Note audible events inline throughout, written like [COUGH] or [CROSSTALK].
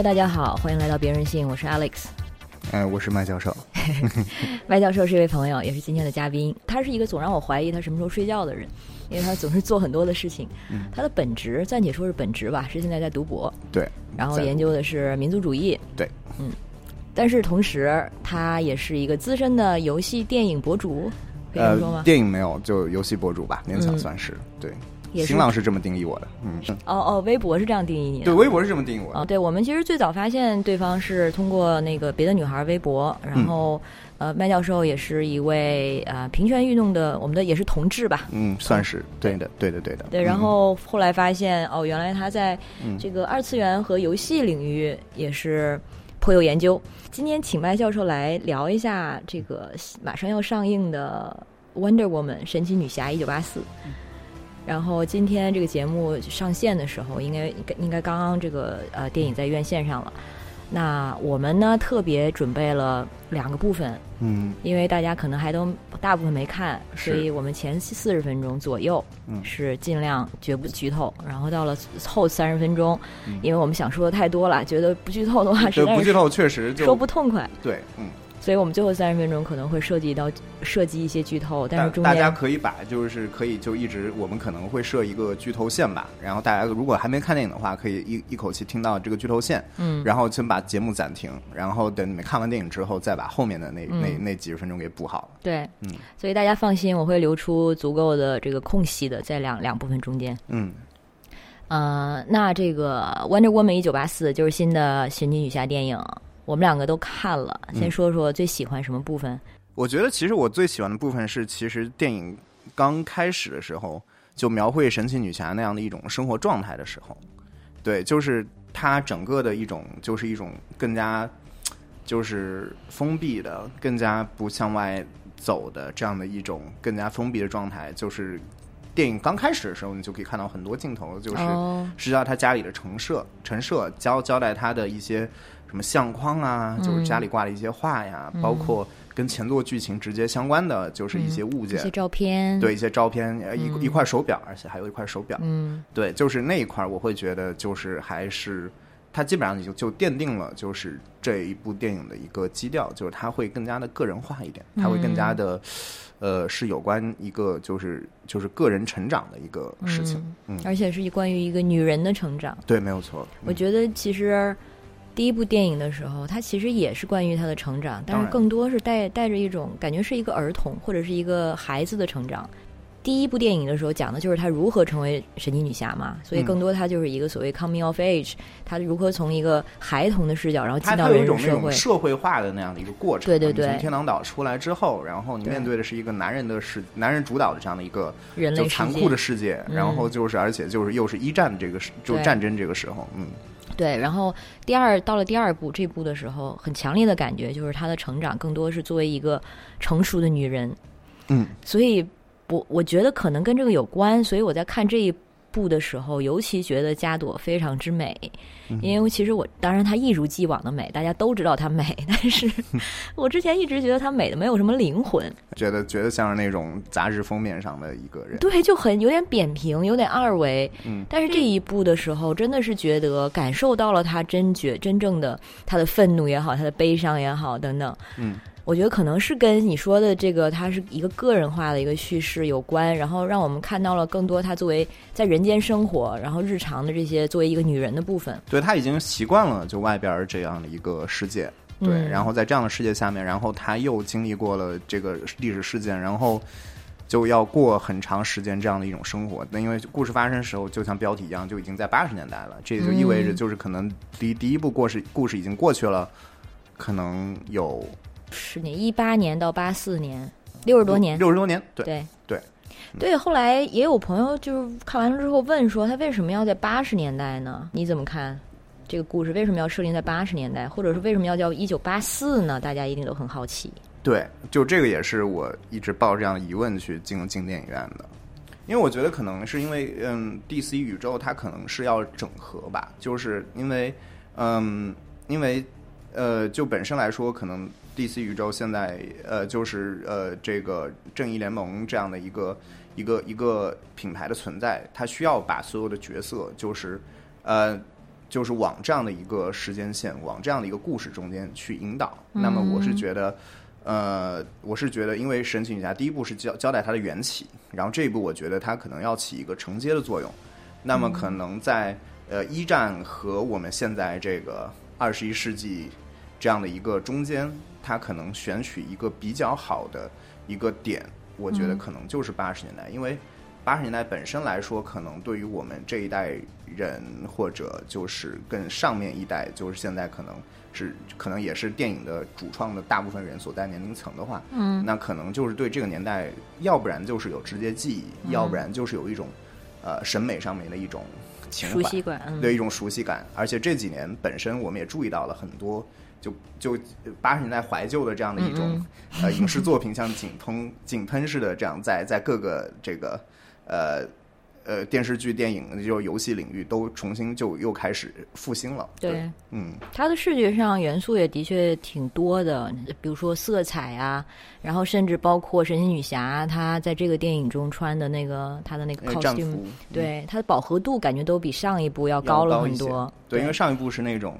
Hello，大家好，欢迎来到别人性，我是 Alex。哎，我是麦教授。[LAUGHS] 麦教授是一位朋友，也是今天的嘉宾。他是一个总让我怀疑他什么时候睡觉的人，因为他总是做很多的事情。他的本职暂且说是本职吧，是现在在读博。对。然后研究的是民族主义。对。嗯。但是同时，他也是一个资深的游戏电影博主，可以说吗？电影没有，就游戏博主吧，勉强算是对。新浪是这么定义我的，嗯，哦哦，微博是这样定义你的，对，微博是这么定义我的。哦，对，我们其实最早发现对方是通过那个别的女孩微博，然后呃，麦教授也是一位呃平权运动的，我们的也是同志吧，嗯，算是对的，对的，对的。对，然后后来发现哦，原来他在这个二次元和游戏领域也是颇有研究。今天请麦教授来聊一下这个马上要上映的《Wonder Woman》神奇女侠一九八四。然后今天这个节目上线的时候，应该应该刚刚这个呃电影在院线上了。那我们呢特别准备了两个部分，嗯，因为大家可能还都大部分没看，所以我们前四十分钟左右是尽量绝不剧透，然后到了后三十分钟，因为我们想说的太多了，觉得不剧透的话，实在不剧透确实说不痛快。对，嗯。所以我们最后三十分钟可能会涉及到涉及一些剧透，但是中间大家可以把就是可以就一直我们可能会设一个剧透线吧，然后大家如果还没看电影的话，可以一一口气听到这个剧透线，嗯，然后先把节目暂停，然后等你们看完电影之后，再把后面的那那那几十分钟给补好。对，嗯，所以大家放心，我会留出足够的这个空隙的，在两两部分中间。嗯，呃，那这个《Wonder Woman 一九八四》就是新的神奇女侠电影。我们两个都看了，先说说最喜欢什么部分？我觉得其实我最喜欢的部分是，其实电影刚开始的时候就描绘神奇女侠那样的一种生活状态的时候，对，就是它整个的一种就是一种更加就是封闭的、更加不向外走的这样的一种更加封闭的状态。就是电影刚开始的时候，你就可以看到很多镜头，就是实际上他家里的陈设、陈设交交代他的一些。什么相框啊，就是家里挂的一些画呀，包括跟前作剧情直接相关的，就是一些物件、一些照片，对一些照片，一一块手表，而且还有一块手表。嗯，对，就是那一块，我会觉得就是还是它基本上就就奠定了就是这一部电影的一个基调，就是它会更加的个人化一点，它会更加的呃是有关一个就是就是个人成长的一个事情，嗯，而且是关于一个女人的成长。对，没有错。我觉得其实。第一部电影的时候，它其实也是关于他的成长，但是更多是带带着一种感觉，是一个儿童或者是一个孩子的成长。第一部电影的时候讲的就是她如何成为神奇女侠嘛，所以更多她就是一个所谓 coming of age，她如何从一个孩童的视角，然后进到人社会社会化的那样的一个过程。对对对，从天堂岛出来之后，然后你面对的是一个男人的世，男人主导的这样的一个人类残酷的世界，然后就是而且就是又是一战这个就战争这个时候，嗯。对，然后第二到了第二部这部的时候，很强烈的感觉就是她的成长更多是作为一个成熟的女人，嗯，所以我我觉得可能跟这个有关，所以我在看这一。部的时候，尤其觉得加朵非常之美，因为其实我当然她一如既往的美，大家都知道她美，[LAUGHS] 但是 [LAUGHS] 我之前一直觉得她美的没有什么灵魂，觉得觉得像是那种杂志封面上的一个人，对，就很有点扁平，有点二维。嗯，但是这一部的时候，真的是觉得感受到了她真觉真正的她的愤怒也好，她的悲伤也好等等。嗯。我觉得可能是跟你说的这个，它是一个个人化的一个叙事有关，然后让我们看到了更多她作为在人间生活，然后日常的这些作为一个女人的部分。对她已经习惯了就外边这样的一个世界，对，然后在这样的世界下面，然后她又经历过了这个历史事件，然后就要过很长时间这样的一种生活。那因为故事发生的时候，就像标题一样，就已经在八十年代了，这也就意味着就是可能第第一部故事故事已经过去了，可能有。十年，一八年到八四年，六十多年，六十多年，对对对对。后来也有朋友就是看完了之后问说，他为什么要在八十年代呢？你怎么看这个故事？为什么要设定在八十年代？或者是为什么要叫一九八四呢？大家一定都很好奇。对，就这个也是我一直抱着这样的疑问去进进电影院的，因为我觉得可能是因为嗯，DC 宇宙它可能是要整合吧，就是因为嗯，因为呃，就本身来说可能。DC 宇宙现在呃就是呃这个正义联盟这样的一个一个一个品牌的存在，它需要把所有的角色就是呃就是往这样的一个时间线，往这样的一个故事中间去引导。那么我是觉得，呃，我是觉得，因为神奇女侠第一部是交交代它的缘起，然后这一部我觉得它可能要起一个承接的作用。那么可能在呃一战和我们现在这个二十一世纪这样的一个中间，它可能选取一个比较好的一个点，我觉得可能就是八十年代，因为。八十年代本身来说，可能对于我们这一代人，或者就是更上面一代，就是现在可能是可能也是电影的主创的大部分人所在年龄层的话，嗯，那可能就是对这个年代，要不然就是有直接记忆，要不然就是有一种呃审美上面的一种情熟悉感，对一种熟悉感。而且这几年本身我们也注意到了很多，就就八十年代怀旧的这样的一种呃影视作品，像井喷井喷似的这样在在各个这个。呃，呃，电视剧、电影，就游戏领域都重新就又开始复兴了。对，嗯，它的视觉上元素也的确挺多的，比如说色彩啊。然后甚至包括神奇女侠，她在这个电影中穿的那个她的那个 costume，对它的饱和度感觉都比上一部要高了很多。对，因为上一部是那种，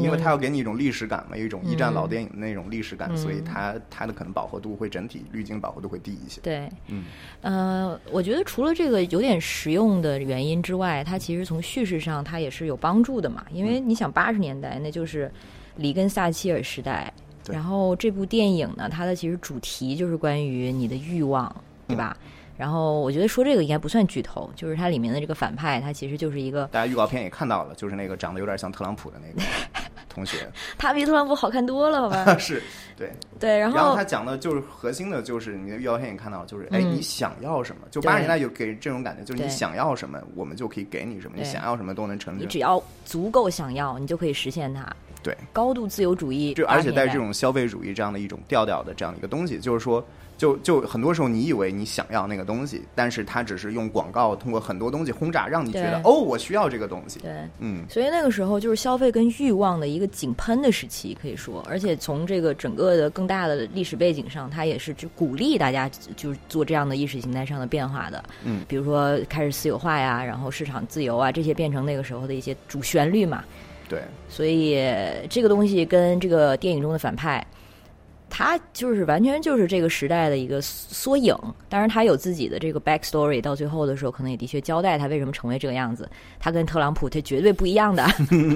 因为它要给你一种历史感嘛，一种一战老电影的那种历史感，所以它它的可能饱和度会整体滤镜饱和度会低一些。对，嗯，呃，我觉得除了这个有点实用的原因之外，它其实从叙事上它也是有帮助的嘛，因为你想八十年代那就是里根萨切尔时代。然后这部电影呢，它的其实主题就是关于你的欲望，对吧？然后我觉得说这个应该不算剧透，就是它里面的这个反派，他其实就是一个大家预告片也看到了，就是那个长得有点像特朗普的那个 [LAUGHS] 同学，他比特朗普好看多了，好吧？[LAUGHS] 是对对，[LAUGHS] 然后他讲的就是核心的，就是你的预告片也看到了，就是哎，你想要什么？就八十年代有给这种感觉，就是你想要什么，我们就可以给你什么，你想要什么都能成。你只要足够想要，你就可以实现它。对，高度自由主义，就而且带这种消费主义这样的一种调调的这样的一个东西，就是说，就就很多时候你以为你想要那个东西，但是它只是用广告通过很多东西轰炸，让你觉得哦，我需要这个东西。对，嗯，所以那个时候就是消费跟欲望的一个井喷的时期，可以说，而且从这个整个的更大的历史背景上，它也是就鼓励大家就是做这样的意识形态上的变化的。嗯，比如说开始私有化呀，然后市场自由啊，这些变成那个时候的一些主旋律嘛。对，所以这个东西跟这个电影中的反派，他就是完全就是这个时代的一个缩影。当然，他有自己的这个 back story，到最后的时候，可能也的确交代他为什么成为这个样子。他跟特朗普他绝对不一样的。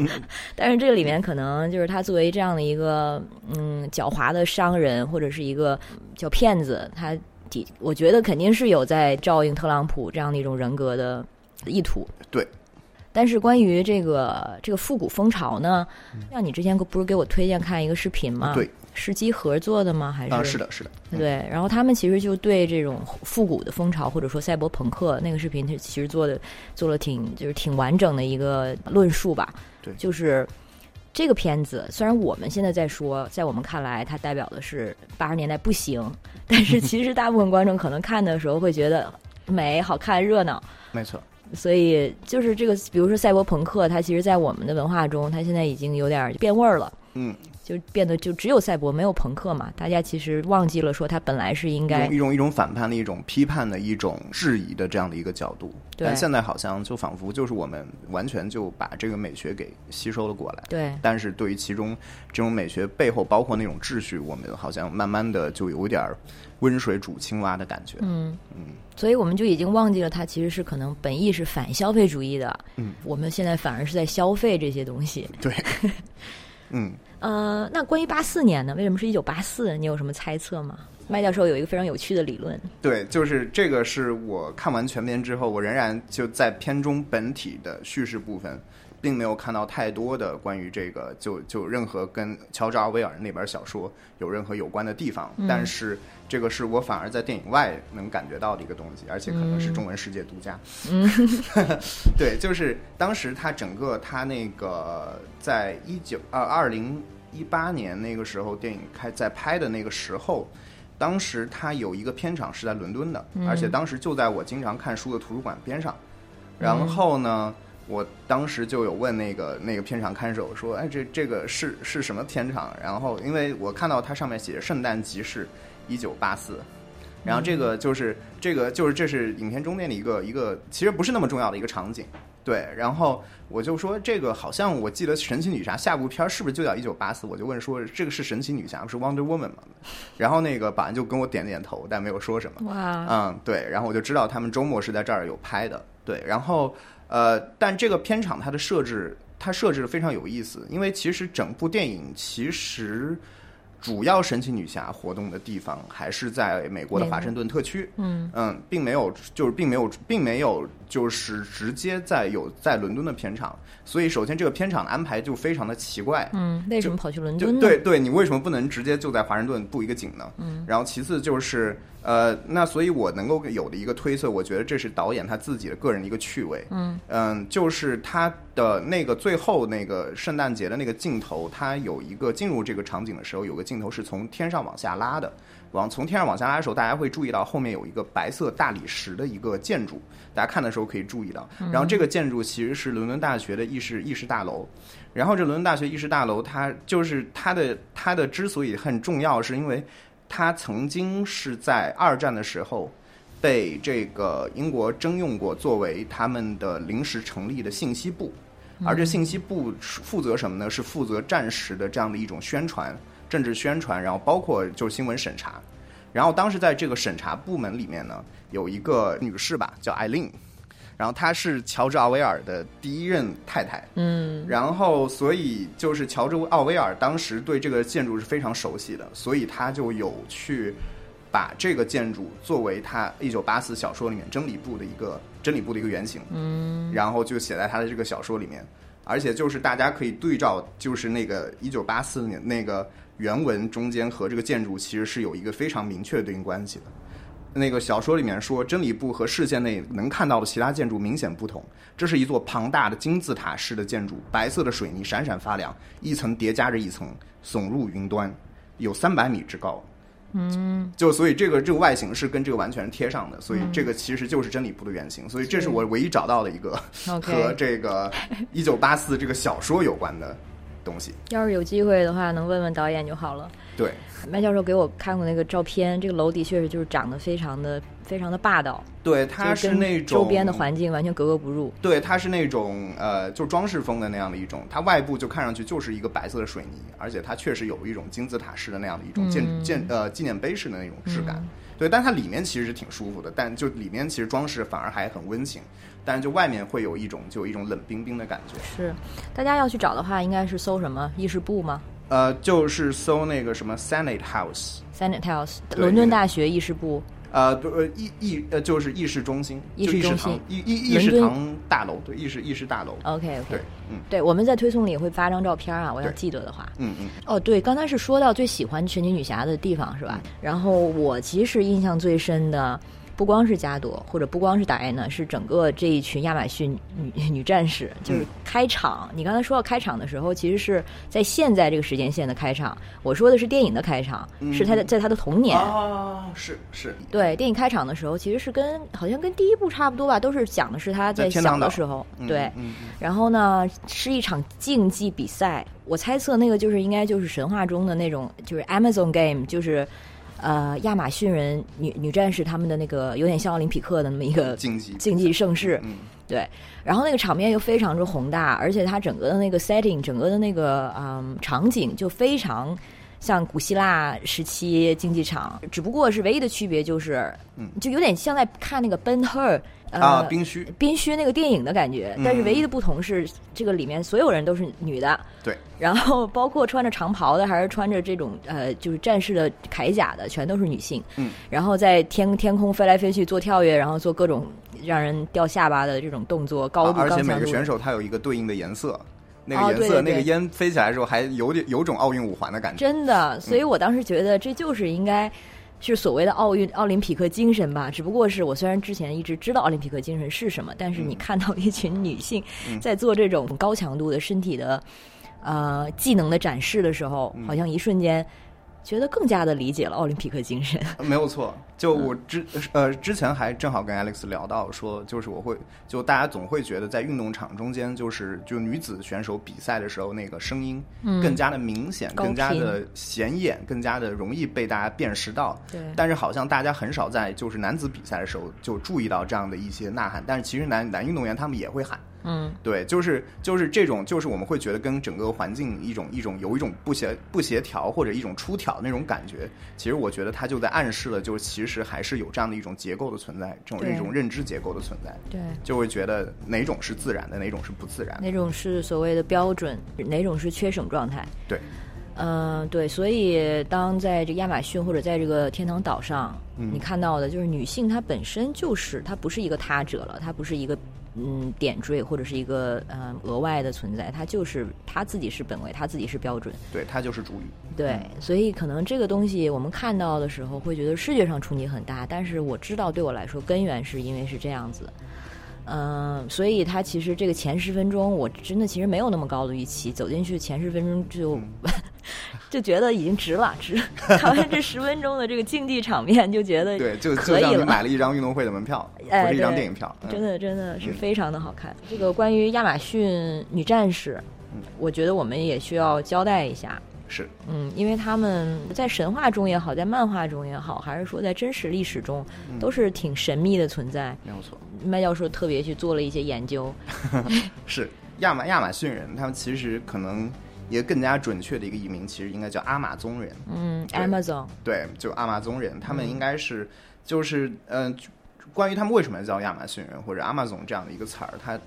[LAUGHS] 但是这个里面可能就是他作为这样的一个嗯狡猾的商人或者是一个叫骗子，他的我觉得肯定是有在照应特朗普这样的一种人格的意图。对。但是关于这个这个复古风潮呢，像你之前不是给我推荐看一个视频吗？对，是机核做的吗？还是？啊，是的，是的。对，然后他们其实就对这种复古的风潮，或者说赛博朋克那个视频，它其实做的做了挺就是挺完整的一个论述吧。对，就是这个片子，虽然我们现在在说，在我们看来它代表的是八十年代不行，但是其实大部分观众可能看的时候会觉得美、好看、热闹。没错。所以就是这个，比如说赛博朋克，它其实，在我们的文化中，它现在已经有点变味儿了。嗯，就变得就只有赛博，没有朋克嘛。大家其实忘记了说，它本来是应该一种一种反叛的一种批判的一种质疑的这样的一个角度。但现在好像就仿佛就是我们完全就把这个美学给吸收了过来。对。但是对于其中这种美学背后包括那种秩序，我们好像慢慢的就有点温水煮青蛙的感觉。嗯嗯。所以我们就已经忘记了，它其实是可能本意是反消费主义的。嗯，我们现在反而是在消费这些东西。对，[LAUGHS] 嗯，呃，那关于八四年呢？为什么是一九八四？你有什么猜测吗？麦教授有一个非常有趣的理论。对，就是这个是我看完全片之后，我仍然就在片中本体的叙事部分。并没有看到太多的关于这个，就就任何跟乔治·奥威尔那本小说有任何有关的地方。但是这个是我反而在电影外能感觉到的一个东西，而且可能是中文世界独家。嗯，[LAUGHS] 对，就是当时他整个他那个在一九二二零一八年那个时候电影开在拍的那个时候，当时他有一个片场是在伦敦的，而且当时就在我经常看书的图书馆边上。然后呢？我当时就有问那个那个片场看守说：“哎，这这个是是什么片场？”然后因为我看到它上面写“圣诞集市一九八四”，然后这个就是这个就是这是影片中间的一个一个其实不是那么重要的一个场景，对，然后我就说这个好像我记得神奇女侠下部片儿是不是就叫一九八四？我就问说这个是神奇女侠不是 Wonder Woman 吗？然后那个保安就跟我点了点头，但没有说什么。哇，嗯，对，然后我就知道他们周末是在这儿有拍的。对，然后呃，但这个片场它的设置，它设置的非常有意思，因为其实整部电影其实。主要神奇女侠活动的地方还是在美国的华盛顿特区，嗯。嗯，并没有，就是并没有，并没有，就是直接在有在伦敦的片场。所以，首先这个片场的安排就非常的奇怪。嗯，为什么跑去伦敦呢？对对，你为什么不能直接就在华盛顿布一个景呢？嗯，然后其次就是呃，那所以我能够有的一个推测，我觉得这是导演他自己的个人的一个趣味。嗯嗯，就是他的那个最后那个圣诞节的那个镜头，他有一个进入这个场景的时候，有个镜头是从天上往下拉的。往从天上往下拉的时候，大家会注意到后面有一个白色大理石的一个建筑，大家看的时候可以注意到。然后这个建筑其实是伦敦大学的议事议事大楼。然后这伦敦大学议事大楼，它就是它的它的之所以很重要，是因为它曾经是在二战的时候被这个英国征用过，作为他们的临时成立的信息部。而这信息部负责什么呢？是负责战时的这样的一种宣传。政治宣传，然后包括就是新闻审查，然后当时在这个审查部门里面呢，有一个女士吧，叫艾琳，然后她是乔治奥威尔的第一任太太，嗯，然后所以就是乔治奥威尔当时对这个建筑是非常熟悉的，所以他就有去把这个建筑作为他一九八四小说里面真理部的一个真理部的一个原型，嗯，然后就写在他的这个小说里面，而且就是大家可以对照，就是那个一九八四年那个。原文中间和这个建筑其实是有一个非常明确的对应关系的。那个小说里面说，真理部和视线内能看到的其他建筑明显不同。这是一座庞大的金字塔式的建筑，白色的水泥闪闪发亮，一层叠加着一层，耸入云端，有三百米之高。嗯，就所以这个这个外形是跟这个完全贴上的，所以这个其实就是真理部的原型。所以这是我唯一找到的一个 [LAUGHS] 和这个一九八四这个小说有关的。东西，要是有机会的话，能问问导演就好了。对，麦教授给我看过那个照片，这个楼的确是就是长得非常的非常的霸道。对，它是那种周边的环境完全格格不入。对，它是那种呃，就装饰风的那样的一种，它外部就看上去就是一个白色的水泥，而且它确实有一种金字塔式的那样的一种建建呃纪念碑式的那种质感。对，但它里面其实是挺舒服的，但就里面其实装饰反而还很温情。但是就外面会有一种就有一种冷冰冰的感觉。是，大家要去找的话，应该是搜什么议事部吗？呃，就是搜那个什么 Senate House，Senate House，伦敦大学议事部。呃，不，呃，议议呃，就是议事中心，议事中心，议议议事堂大楼，对，议事议事大楼。OK，OK，对，嗯，对，我们在推送里也会发张照片啊，我要记得的话。嗯嗯。哦，对，刚才是说到最喜欢神奇女侠的地方是吧？然后我其实印象最深的。不光是加朵，或者不光是达安娜，是整个这一群亚马逊女女战士。就是开场，你刚才说到开场的时候，其实是在现在这个时间线的开场。我说的是电影的开场，是他的在他的童年。啊，是是。对，电影开场的时候，其实是跟好像跟第一部差不多吧，都是讲的是他在小的时候。对，然后呢，是一场竞技比赛。我猜测那个就是应该就是神话中的那种，就是 Amazon Game，就是。呃，亚马逊人女女战士他们的那个有点像奥林匹克的那么一个竞技竞技盛世，嗯，对。然后那个场面又非常之宏大，而且它整个的那个 setting，整个的那个嗯场景就非常像古希腊时期竞技场，只不过是唯一的区别就是，嗯，就有点像在看那个 Ben Hur。啊，冰虚，冰虚那个电影的感觉，但是唯一的不同是，这个里面所有人都是女的，对，然后包括穿着长袍的，还是穿着这种呃，就是战士的铠甲的，全都是女性，嗯，然后在天天空飞来飞去做跳跃，然后做各种让人掉下巴的这种动作，高度，而且每个选手他有一个对应的颜色，那个颜色，那个烟飞起来的时候还有点有种奥运五环的感觉，真的，所以我当时觉得这就是应该。是所谓的奥运奥林匹克精神吧，只不过是我虽然之前一直知道奥林匹克精神是什么，但是你看到一群女性在做这种高强度的身体的呃技能的展示的时候，好像一瞬间。觉得更加的理解了奥林匹克精神，[LAUGHS] 没有错。就我之呃之前还正好跟 Alex 聊到说，就是我会就大家总会觉得在运动场中间，就是就女子选手比赛的时候，那个声音更加的明显，更加的显眼，更加的容易被大家辨识到。对。但是好像大家很少在就是男子比赛的时候就注意到这样的一些呐喊，但是其实男男运动员他们也会喊。嗯，对，就是就是这种，就是我们会觉得跟整个环境一种一种有一种不协不协调或者一种出挑那种感觉。其实我觉得它就在暗示了，就是其实还是有这样的一种结构的存在，这种对一种认知结构的存在，对。就会觉得哪种是自然的，哪种是不自然的。哪种是所谓的标准，哪种是缺省状态？对，嗯、对，所以当在这亚马逊或者在这个天堂岛上，嗯你看到的就是女性她本身就是她不是一个他者了，她不是一个嗯点缀或者是一个嗯额外的存在，它就是它自己是本位，它自己是标准。对，它就是主语。对，所以可能这个东西我们看到的时候会觉得视觉上冲击很大，但是我知道对我来说根源是因为是这样子。嗯、所以他其实这个前十分钟，我真的其实没有那么高的预期，走进去前十分钟就、[LAUGHS] 就觉得已经值了，值看完这十分钟的这个竞技场面，就觉得对，就可以了。买了一张运动会的门票，哎不是一张电影票。嗯真的真的是非常的好看。这个关于亚马逊女战士，我觉得我们也需要交代一下。是嗯，因为他们在神话中也好，在漫画中也好，还是说在真实历史中，都是挺神秘的存在。没有错。麦教授特别去做了一些研究，[LAUGHS] 是亚马亚马逊人，他们其实可能也更加准确的一个译名，其实应该叫阿马宗人。嗯对，Amazon，对，就阿马宗人，他们应该是就是嗯、呃关于他们为什么叫亚马逊人或者阿马总这样的一个词儿，它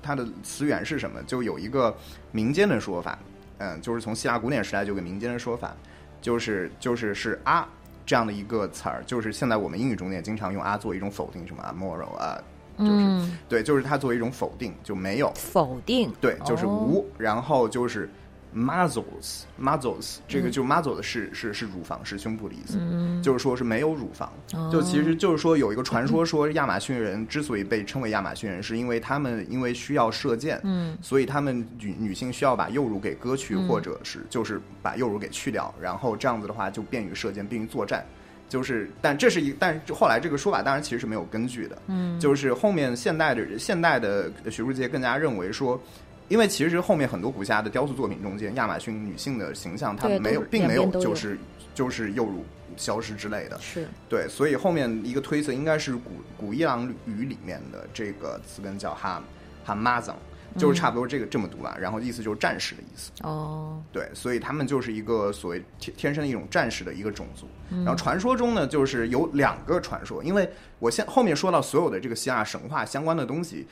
它的词源是什么？就有一个民间的说法，嗯、就是从希腊古典时代就有个民间的说法，就是就是是啊这样的一个词儿，就是现在我们英语中也经常用啊做一种否定，什么啊 moral 啊，就是、嗯，对，就是它作为一种否定，就没有。否定，对，就是哦无，然后就是 muzzles muzzles，这嗯个就 muzzles 是是是乳房，是胸部的意思，就是说是没有乳房。哦就其实就是说有一个传说说亚马逊人之所以被称为亚马逊人，是因为他们因为需要射箭，嗯，所以他们女女性需要把幼乳给割去，或者是就是把幼乳给去掉，然后这样子的话就便于射箭，便于作战。就是，但这是一，但是后来这个说法当然其实是没有根据的。嗯，就是后面现代的现代的学术界更加认为说，因为其实后面很多古希腊的雕塑作品中间，亚马逊女性的形象她对没有，并没有就是就是幼乳消失之类的。是，对，所以后面一个推测应该是古古伊朗语里面的这个词根叫哈哈马藏，就是差不多这个这么读吧。然后意思就是战士的意思。哦，对，所以他们就是一个所谓天天生的一种战士的一个种族。然后传说中呢，就是有两个传说，因为我现后面说到所有的这个希腊神话相关的东西，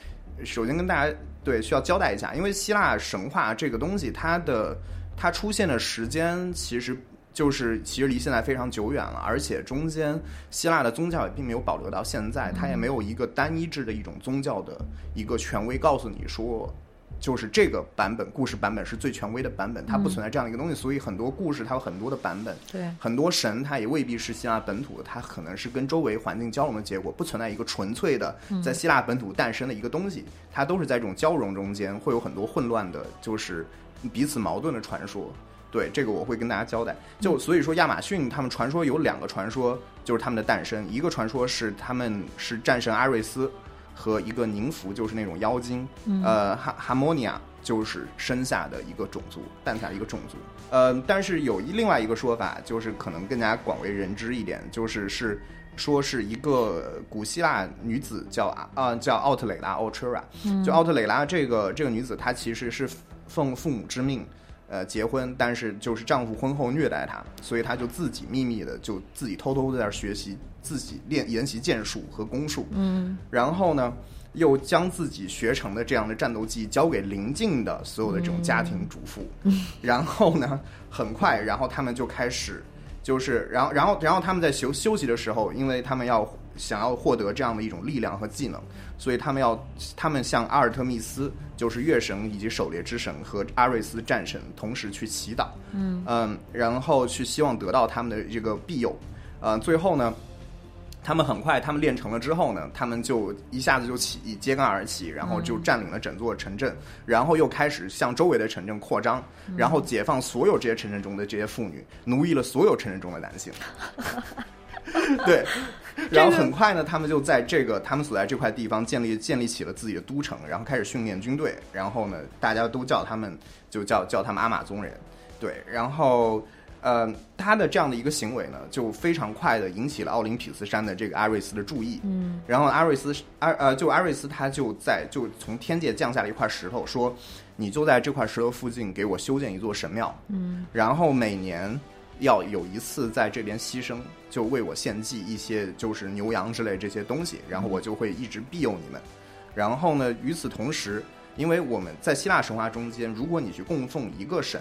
首先跟大家对需要交代一下，因为希腊神话这个东西，它的它出现的时间其实。就是其实离现在非常久远了，而且中间希腊的宗教也并没有保留到现在，它也没有一个单一制的一种宗教的一个权威告诉你说，就是这个版本故事版本是最权威的版本，它不存在这样的一个东西，所以很多故事它有很多的版本，对，很多神它也未必是希腊本土的，它可能是跟周围环境交融的结果，不存在一个纯粹的在希腊本土诞生的一个东西，它都是在这种交融中间会有很多混乱的，就是彼此矛盾的传说。对这个我会跟大家交代。就所以说，亚马逊他们传说有两个传说，就是他们的诞生。一个传说是他们是战神阿瑞斯和一个宁芙，就是那种妖精，呃，哈哈莫尼亚就是生下的一个种族，诞下的一个种族。呃，但是有一另外一个说法，就是可能更加广为人知一点，就是是说是一个古希腊女子叫啊、叫奥特蕾拉 （Ultra），就奥特蕾拉这个这个女子，她其实是奉父母之命。呃，结婚，但是就是丈夫婚后虐待她，所以她就自己秘密的就自己偷偷的在那儿学习，自己练研习剑术和弓术，嗯，然后呢，又将自己学成的这样的战斗技交给邻近的所有的这种家庭主妇，嗯。然后呢，很快，然后他们就开始，就是，然后，然后，然后他们在休休息的时候，因为他们要想要获得这样的一种力量和技能，所以他们要，他们向阿尔特密斯，就是月神以及狩猎之神和阿瑞斯战神同时去祈祷，嗯然后去希望得到他们的这个庇佑，呃，最后呢。他们很快，他们练成了之后呢，他们就一下子就起揭竿而起，然后就占领了整座城镇，然后又开始向周围的城镇扩张，然后解放所有这些城镇中的这些妇女，奴役了所有城镇中的男性。[LAUGHS] [LAUGHS] 对，然后很快呢，他们就在这个他们所在这块地方建立建立起了自己的都城，然后开始训练军队，然后呢，大家都叫他们就叫叫他们阿玛宗人。对，然后呃，他的这样的一个行为呢，就非常快的引起了奥林匹斯山的这个阿瑞斯的注意。嗯，然后阿瑞斯阿呃，就阿瑞斯他就在就从天界降下了一块石头，说你就在这块石头附近给我修建一座神庙。嗯，然后每年要有一次在这边牺牲，就为我献祭一些就是牛羊之类这些东西，然后我就会一直庇佑你们。然后呢，与此同时，因为我们在希腊神话中间，如果你去供奉一个神，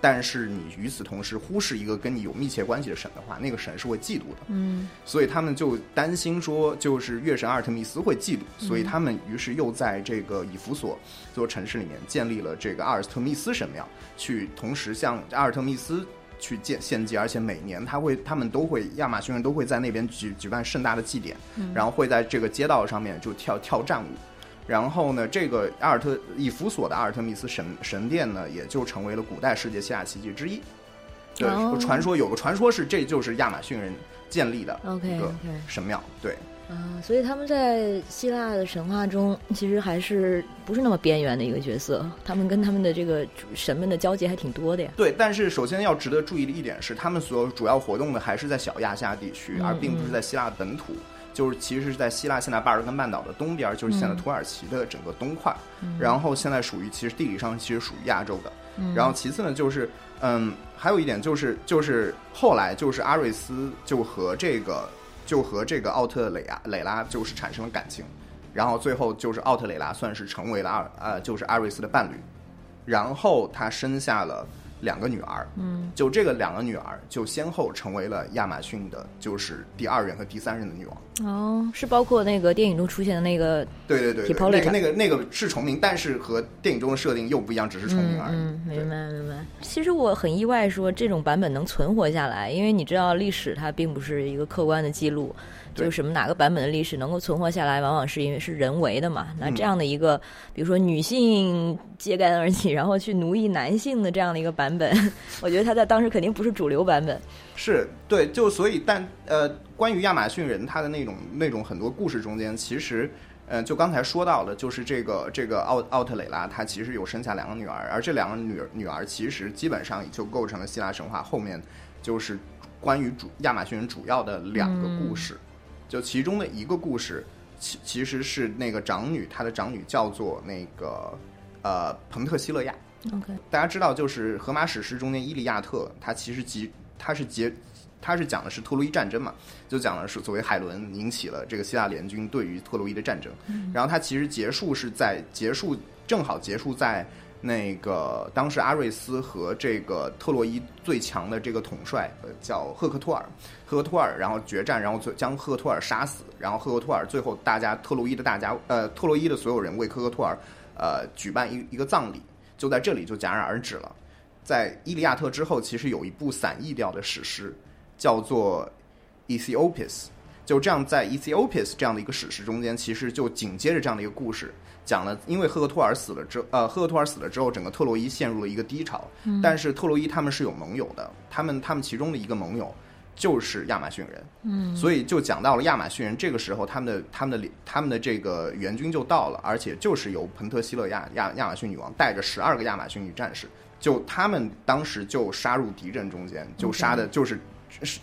但是你与此同时忽视一个跟你有密切关系的神的话，那个神是会嫉妒的。嗯所以他们就担心说，就是月神阿尔特弥斯会嫉妒，所以他们于是又在这个以弗所这座城市里面建立了这个阿尔特弥斯神庙，去同时向阿尔特弥斯去献献祭，而且每年他会，他们都会亚马逊人都会在那边举举办盛大的祭典，然后会在这个街道上面就跳跳战舞。然后呢，这个阿尔特以弗所的阿尔特弥斯神神殿呢，也就成为了古代世界希腊奇迹之一。对，哦传说有个传说是这就是亚马逊人建立的一个神庙。对，啊，所以他们在希腊的神话中，其实还是不是那么边缘的一个角色。他们跟他们的这个神们的交集还挺多的呀。对，但是首先要值得注意的一点是，他们所主要活动的还是在小亚细亚地区，嗯而并不是在希腊本土。就是其实是在希腊现在巴尔干半岛的东边，就是现在土耳其的整个东块。然后现在属于其实地理上其实属于亚洲的。然后其次呢，就是嗯，还有一点就是就是后来就是阿瑞斯就和这个就和这个奥特蕾亚蕾拉就是产生了感情，然后最后就是奥特蕾拉算是成为了阿呃就是阿瑞斯的伴侣，然后他生下了两个女儿，嗯，就这个两个女儿就先后成为了亚马逊的就是第二任和第三任的女王。哦，是包括那个电影中出现的那个对对对对，那个那个那个是重名，但是和电影中的设定又不一样，只是重名而已。嗯，嗯明白明白。其实我很意外，说这种版本能存活下来，因为你知道历史它并不是一个客观的记录，对就是什么哪个版本的历史能够存活下来，往往是因为是人为的嘛。那嗯这样的一个，比如说女性揭竿而起，然后去奴役男性的这样的一个版本，[LAUGHS] 我觉得它在当时肯定不是主流版本。是对，就所以，但呃，关于亚马逊人他的那种那种很多故事中间，其实，呃，就刚才说到的，就是这个这个奥奥特蕾拉，她其实有生下两个女儿，而这两个女女儿其实基本上就构成了希腊神话后面就是关于主亚马逊人主要的两个故事，就其中的一个故事，其其实是那个长女，她的长女叫做那个呃彭特希勒亚，OK，大家知道，就是荷马史诗中间《伊利亚特》，它其实集它是结它是讲的是特洛伊战争嘛，就讲的是作为海伦引起了这个希腊联军对于特洛伊的战争，然后它其实结束是在结束正好结束在那个当时阿瑞斯和这个特洛伊最强的这个统帅呃叫赫克托尔，赫克托尔然后决战，然后最将赫克托尔杀死，然后赫克托尔最后大家特洛伊的大家呃特洛伊的所有人为赫克托尔呃举办一一个葬礼。就在这里就戛然而止了。在《伊利亚特》之后，其实有一部散佚掉的史诗，叫做《Ethiopis》。就这样，在《Ethiopis》这样的一个史诗中间，其实就紧接着这样的一个故事，讲了因为赫克托尔死了之呃，赫克托尔死了之后，整个特洛伊陷入了一个低潮。但是特洛伊他们是有盟友的，他们他们其中的一个盟友就是亚马逊人。嗯，所以就讲到了亚马逊人，这个时候他们的他们的他们的这个援军就到了，而且就是由彭特希勒亚亚亚马逊女王带着十二个亚马逊女战士，就他们当时就杀入敌阵中间，就杀的就是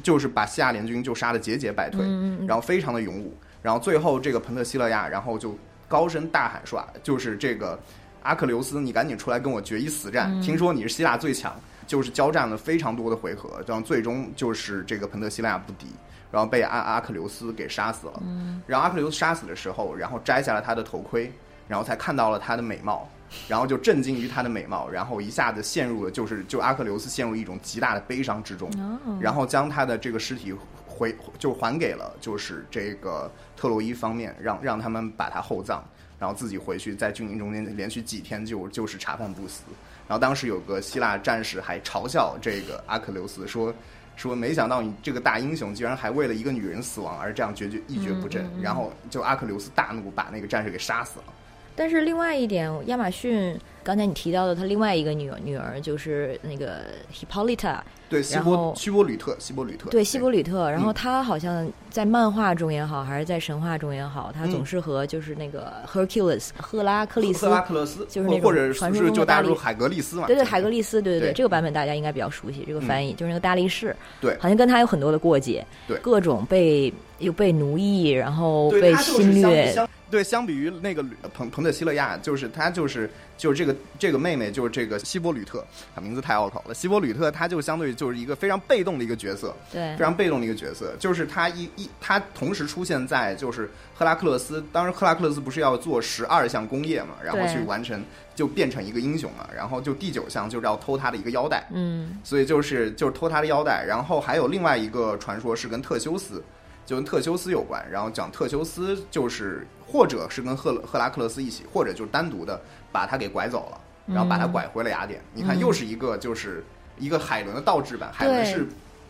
就是把西亚联军就杀得节节败退，然后非常的勇武，然后最后这个彭特希勒亚，然后就高声大喊说，就是这个阿克琉斯，你赶紧出来跟我决一死战，听说你是希腊最强。就是交战了非常多的回合，然后最终就是这个彭特希勒亚不敌，然后被阿阿克琉斯给杀死了。然后阿克琉斯杀死的时候，然后摘下了他的头盔，然后才看到了他的美貌，然后就震惊于她的美貌，然后一下子陷入了就是就阿克琉斯陷入一种极大的悲伤之中，然后将他的这个尸体回就还给了就是这个特洛伊方面，让让他们把他厚葬，然后自己回去在军营中间连续几天就就是茶饭不思。然后当时有个希腊战士还嘲笑这个阿克琉斯说。说没想到你这个大英雄居然还为了一个女人死亡而这样决绝一蹶不振，然后就阿克琉斯大怒，把那个战士给杀死了。但是另外一点，亚马逊刚才你提到的他另外一个女女儿就是那个 Hippolyta，对，希波希波吕特，希波吕特，对希波吕特。然后嗯。他好像在漫画中也好，还是在神话中也好，他嗯。总是和就是那个 Hercules 赫拉克利斯赫，拉克勒斯，就是那种或或者传说中的大陆海格力斯嘛，对对，海格力斯，对对对这个版本大家应该比较熟悉，这个翻译、就是那个大力士，对。好像跟他有很多的过节，对。各种被又被奴役，然后对，被侵略，对，相比于那个吕彭彭特西勒亚，就是他就是就是这个这个妹妹就是这个希波吕特，她名字太拗口了。希波吕特，她就相对就是一个非常被动的一个角色，对非常被动的一个角色，就是她一一她同时出现在就是赫拉克勒斯，当时赫拉克勒斯不是要做十二项工业嘛，然后去完成就变成一个英雄嘛，然后就第九项就是要偷他的一个腰带，嗯。所以就是就是偷他的腰带，然后还有另外一个传说是跟特修斯，就跟特修斯有关，然后讲特修斯就是或者是跟赫赫拉克勒斯一起，或者就是单独的把他给拐走了，然后把他拐回了雅典。你看，嗯又是一个就是一个海伦的倒置版，海伦是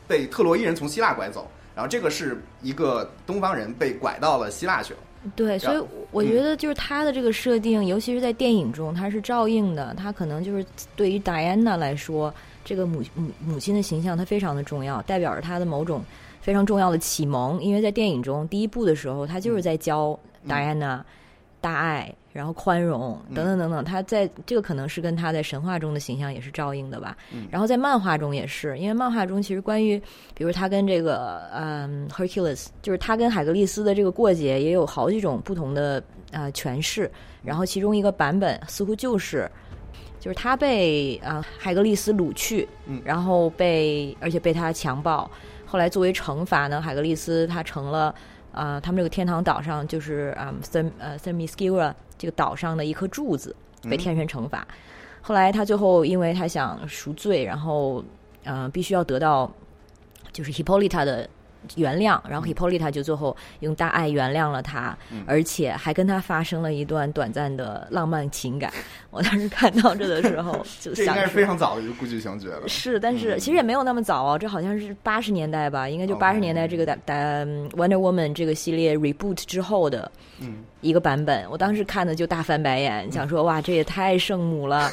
被特洛伊人从希腊拐走，然后这个是一个东方人被拐到了希腊去了。对，所以我觉得就是他的这个设定，尤其是在电影中，他是照应的，他可能就是对于戴安娜来说，这个母母母亲的形象，它非常的重要，代表着她的某种非常重要的启蒙。因为在电影中第一部的时候，他就是在教戴安娜大爱，然后宽容等等等等。他在这个可能是跟他在神话中的形象也是照应的吧。嗯然后在漫画中也是，因为漫画中其实关于，比如他跟这个嗯 Hercules，就是他跟海格力斯的这个过节，也有好几种不同的呃诠释。然后其中一个版本似乎就是，就是他被啊、呃海格力斯掳去，嗯然后被而且被他强暴。后来作为惩罚呢，海格力斯他成了啊、呃他们这个天堂岛上就是啊 Therm 呃 Thermiscira 这个岛上的一颗柱子，被天神惩罚。后来他最后因为他想赎罪，然后呃必须要得到就是 Hippolyta 的原谅，然后 Hippolyta 就最后用大爱原谅了他，嗯而且还跟他发生了一段短暂的浪漫情感。[LAUGHS] 我当时看到这的时候 [LAUGHS] 就这应该是非常早的一个故剧情节了。是，但是嗯其实也没有那么早哦，这好像是八十年代吧，应该就八十年代这个打打嗯 Wonder Woman 这个系列 reboot 之后的嗯，一个版本。我当时看的就大翻白眼，想说哇，这也太圣母了。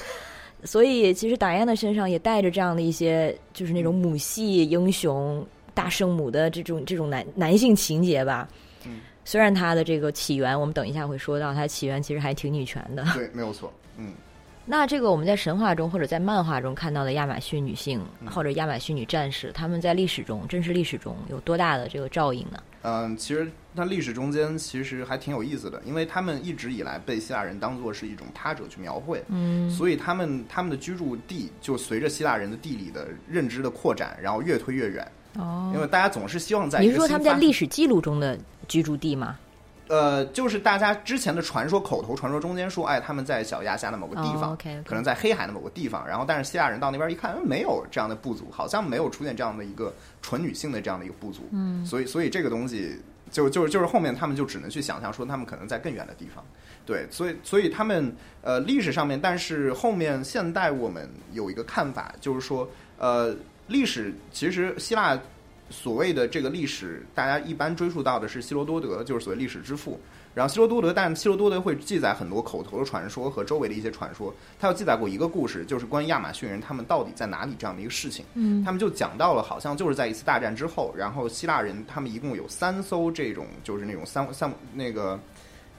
所以其实达安的身上也带着这样的一些，就是那种母系英雄、大圣母的这种这种男男性情节吧。嗯，虽然它的这个起源，我们等一下会说到，它起源其实还挺女权的。对，没有错。嗯，[LAUGHS] 那这个我们在神话中或者在漫画中看到的亚马逊女性嗯或者亚马逊女战士，她们在历史中真实历史中有多大的这个照应呢？嗯，其实它历史中间其实还挺有意思的，因为他们一直以来被希腊人当做是一种他者去描绘，嗯所以他们他们的居住地就随着希腊人的地理的认知的扩展，然后越推越远，哦。因为大家总是希望在你是说他们在历史记录中的居住地吗？呃，就是大家之前的传说、口头传说中间说，哎，他们在小亚细亚的某个地方，可能在黑海的某个地方，然后但是希腊人到那边一看，嗯没有这样的部族，好像没有出现这样的一个纯女性的这样的一个部族，嗯，所以所以这个东西就就就是后面他们就只能去想象说他们可能在更远的地方，对，所以所以他们呃历史上面，但是后面现代我们有一个看法，就是说呃历史其实希腊所谓的这个历史，大家一般追溯到的是希罗多德，就是所谓历史之父。然后希罗多德，但希罗多德会记载很多口头的传说和周围的一些传说。他有记载过一个故事，就是关于亚马逊人他们到底在哪里这样的一个事情。嗯他们就讲到了，好像就是在一次大战之后，然后希腊人他们一共有三艘这种就是那种三三那个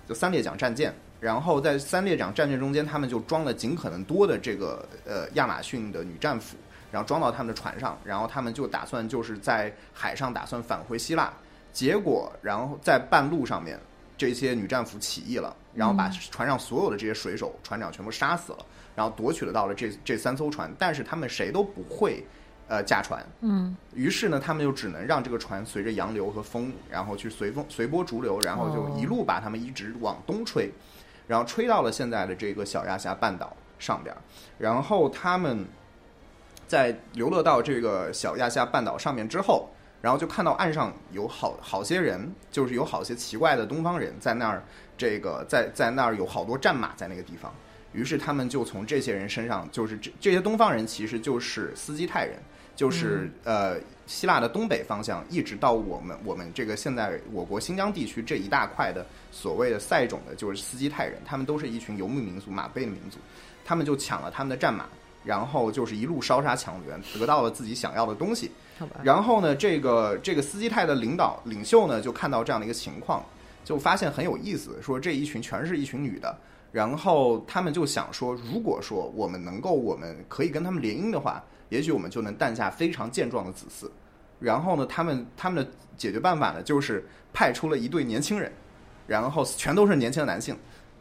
就三列桨战舰，然后在三列桨战舰中间，他们就装了尽可能多的这个呃亚马逊的女战俘，然后装到他们的船上，然后他们就打算就是在海上打算返回希腊，结果然后在半路上面。这些女战俘起义了，然后把船上所有的这些水手、船长全部杀死了，然后夺取了到了这这三艘船，但是他们谁都不会，呃，驾船。嗯。于是呢，他们就只能让这个船随着洋流和风，然后去随风随波逐流，然后就一路把他们一直往东吹，然后吹到了现在的这个小亚细亚半岛上边儿，然后他们在流落到这个小亚细亚半岛上面之后，然后就看到岸上有好好些人，就是有好些奇怪的东方人在那儿，这个在在那儿有好多战马在那个地方。于是他们就从这些人身上，就是这这些东方人其实就是斯基泰人，就是呃希腊的东北方向，一直到我们我们这个现在我国新疆地区这一大块的所谓的塞种的，就是斯基泰人，他们都是一群游牧民族、马背的民族，他们就抢了他们的战马，然后就是一路烧杀抢掠，得到了自己想要的东西。然后呢，这个这个斯基泰的领导领袖呢，就看到这样的一个情况，就发现很有意思，说这一群全是一群女的，然后他们就想说，如果说我们能够，我们可以跟他们联姻的话，也许我们就能诞下非常健壮的子嗣。然后呢，他们他们的解决办法呢，就是派出了一对年轻人，然后全都是年轻的男性，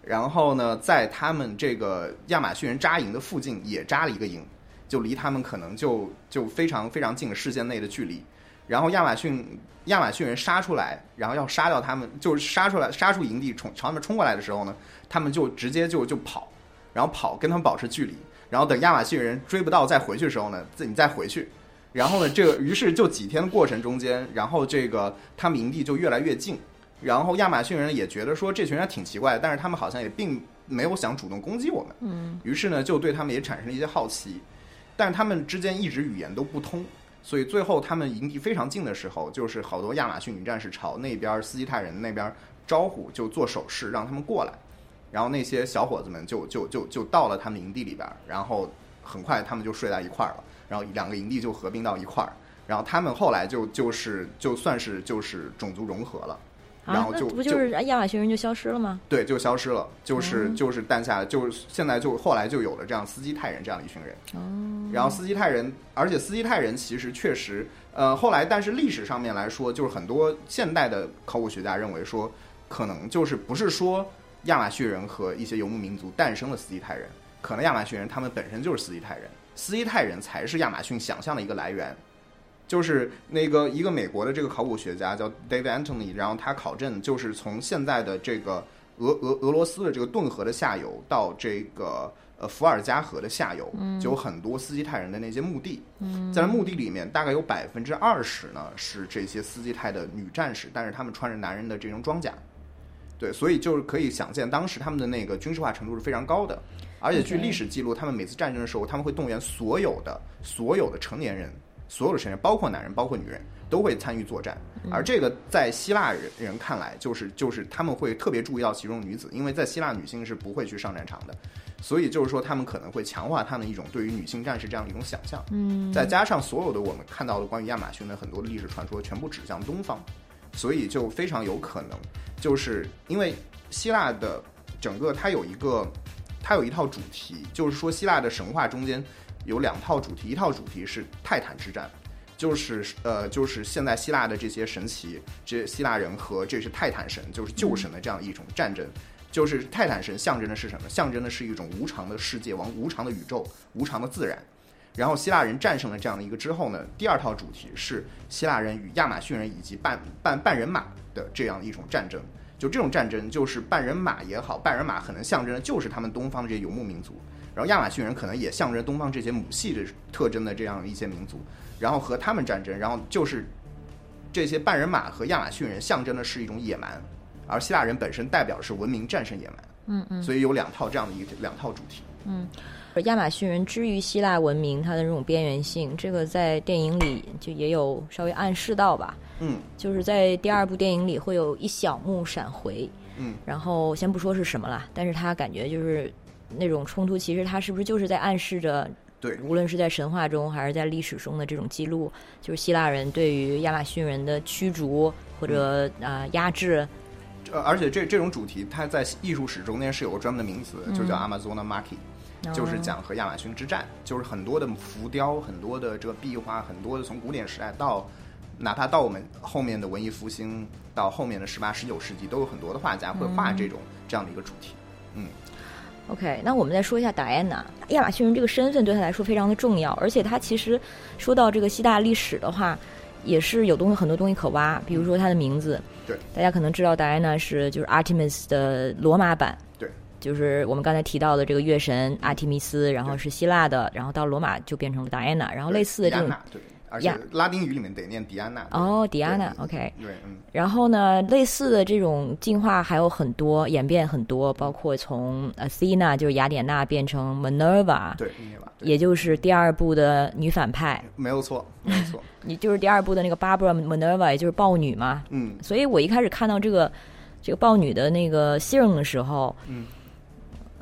然后呢，在他们这个亚马逊人扎营的附近也扎了一个营。就离他们可能就就非常非常近视线内的距离，然后亚马逊亚马逊人杀出来，然后要杀掉他们，就是杀出来杀出营地冲朝他们冲过来的时候呢，他们就直接就就跑，然后跑跟他们保持距离，然后等亚马逊人追不到再回去的时候呢，自己再回去，然后呢，这个于是就几天的过程中间，然后这个他们营地就越来越近，然后亚马逊人也觉得说这群人挺奇怪，但是他们好像也并没有想主动攻击我们，嗯，于是呢就对他们也产生了一些好奇。但是他们之间一直语言都不通，所以最后他们营地非常近的时候，就是好多亚马逊女战士朝那边斯基泰人那边招呼，就做手势让他们过来，然后那些小伙子们就就就就到了他们营地里边，然后很快他们就睡在一块儿了，然后两个营地就合并到一块儿，然后他们后来就就是就算是就是种族融合了。然后就不就是亚马逊人就消失了吗？对，就消失了，就是就是诞下，就是现在就后来就有了这样斯基泰人这样的一群人。哦，然后斯基泰人，而且斯基泰人其实确实，呃，后来但是历史上面来说，就是很多现代的考古学家认为说，可能就是不是说亚马逊人和一些游牧民族诞生了斯基泰人，可能亚马逊人他们本身就是斯基泰人，斯基泰人才是亚马逊想象的一个来源。就是那个一个美国的这个考古学家叫 David Anthony，然后他考证就是从现在的这个俄俄俄罗斯的这个顿河的下游到这个呃伏尔加河的下游，就有很多斯基泰人的那些墓地。在墓地里面，大概有百分之二十呢是这些斯基泰的女战士，但是他们穿着男人的这种装甲。对，所以就是可以想见，当时他们的那个军事化程度是非常高的。而且据历史记录，他们每次战争的时候，他们会动员所有的所有的成年人。所有的成员，包括男人，包括女人，都会参与作战。而这个在希腊人人看来，就是就是他们会特别注意到其中女子，因为在希腊女性是不会去上战场的，所以就是说他们可能会强化他们一种对于女性战士这样的一种想象。嗯，再加上所有的我们看到的关于亚马逊的很多的历史传说，全部指向东方，所以就非常有可能，就是因为希腊的整个它有一个它有一套主题，就是说希腊的神话中间。有两套主题，一套主题是泰坦之战，就是呃，就是现在希腊的这些神奇，这希腊人和这是泰坦神，就是旧神的这样一种战争。就是泰坦神象征的是什么？象征的是一种无常的世界，往无常的宇宙，无常的自然。然后希腊人战胜了这样的一个之后呢，第二套主题是希腊人与亚马逊人以及半半半人马的这样一种战争。就这种战争，就是半人马也好，半人马可能象征的就是他们东方的这些游牧民族。然后亚马逊人可能也象征东方这些母系的特征的这样一些民族，然后和他们战争，然后就是这些半人马和亚马逊人象征的是一种野蛮，而希腊人本身代表的是文明战胜野蛮。嗯嗯。所以有两套这样的一个两套主题。嗯，亚马逊人之于希腊文明，它的这种边缘性，这个在电影里就也有稍微暗示到吧。嗯。就是在第二部电影里会有一小幕闪回。嗯。然后先不说是什么了，但是他感觉就是。那种冲突，其实它是不是就是在暗示着，对，无论是在神话中还是在历史中的这种记录，就是希腊人对于亚马逊人的驱逐或者啊压制。呃，而且这这种主题，它在艺术史中间是有个专门的名词，就叫 Amazona Maki，就是讲和亚马逊之战，就是很多的浮雕，很多的这个壁画，很多的从古典时代到，哪怕到我们后面的文艺复兴，到后面的十八、十九世纪，都有很多的画家会画这种这样的一个主题，嗯。OK，那我们再说一下达安娜，亚马逊人这个身份对他来说非常的重要，而且他其实说到这个希腊历史的话，也是有东西很多东西可挖，比如说他的名字，对，大家可能知道达安娜是就是 Artemis 的罗马版，对，就是我们刚才提到的这个月神阿提米斯，然后是希腊的，然后到罗马就变成了达安娜，然后类似的这种而且拉丁语里面得念迪安娜。哦，迪安娜，OK。对，嗯，然后呢，类似的这种进化还有很多，演变很多，包括从 Athena 就是雅典娜变成 Minerva，对，也就是第二部的女反派，没有错，[LAUGHS] 没有错。你就是第二部的那个 Barbara Minerva，也就是豹女嘛。嗯，所以我一开始看到这个这个豹女的那个姓的时候，嗯，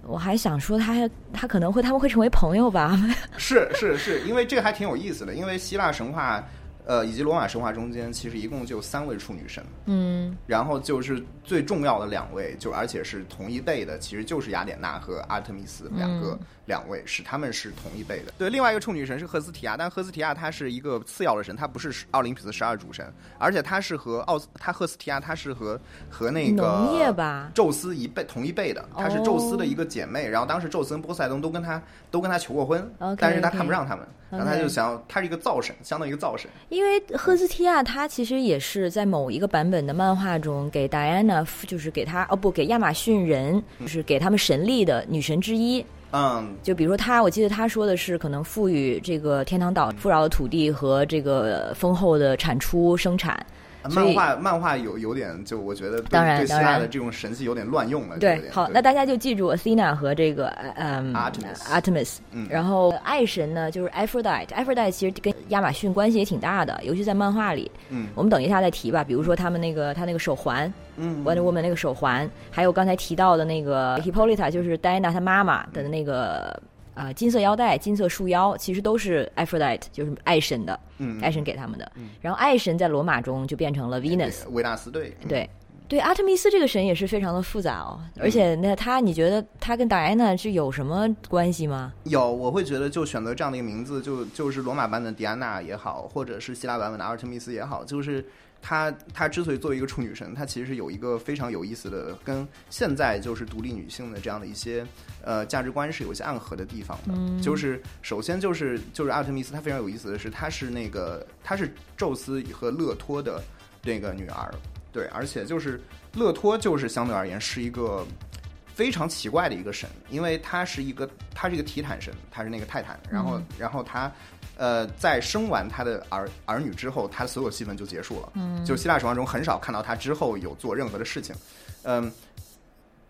我还想说他他可能会他们会成为朋友吧？[LAUGHS] 是是是，因为这个还挺有意思的，因为希腊神话。呃，以及罗马神话中间，其实一共就三位处女神，嗯然后就是最重要的两位，就而且是同一辈的，其实就是雅典娜和阿特米斯两个、两位，是他们是同一辈的。对，另外一个处女神是赫斯提亚，但赫斯提亚她是一个次要的神，她不是奥林匹斯十二主神，而且她是和奥斯，她赫斯提亚她是和和那个农业吧宙斯一辈同一辈的，她是宙斯的一个姐妹，然后当时宙斯跟波塞冬都跟她都跟她求过婚但是她看不上他们，然后她就想，她是一个造神，相当于一个造神。因为赫斯提亚她其实也是在某一个版本的漫画中给 Diana，就是给她哦不给亚马逊人，就是给他们神力的女神之一。嗯，就比如说他，我记得他说的是可能赋予这个天堂岛富饶的土地和这个丰厚的产出生产。漫画漫画有有点，就我觉得对当然对希当然。腊的这种神系有点乱用了。就对好，那大家就记住 Athena 和这个呃嗯 Artemis 然后爱神呢就是 Aphrodite，Aphrodite 其实跟亚马逊关系也挺大的，尤其在漫画里。嗯。我们等一下再提吧，比如说他们那个他那个手环嗯，Wonder Woman 那个手环，还有刚才提到的那个 Hippolyta，就是戴安娜她妈妈的那个呃金色腰带、金色束腰，其实都是 Aphrodite，就是爱神的，嗯爱神给他们的。然后爱神在罗马中就变成了 Venus，维纳斯对嗯对。对，阿特密斯这个神也是非常的复杂哦，而且那他，你觉得他跟戴安娜是有什么关系吗？有，我会觉得就选择这样的一个名字，就就是罗马版本的迪安娜也好，或者是希腊版本的阿特密斯也好，就是她她之所以作为一个处女神，她其实是有一个非常有意思的，跟现在就是独立女性的这样的一些呃价值观是有一些暗合的地方的。就是首先就是就是阿特密斯，她非常有意思的是，她是那个她是宙斯和勒托的那个女儿，对，而且就是勒托就是相对而言是一个。非常奇怪的一个神，因为她是一个她是一个提坦神，她是那个泰坦，然后、然后他呃在生完他的儿儿女之后，他所有戏份就结束了。嗯，就希腊神话中很少看到他之后有做任何的事情。嗯，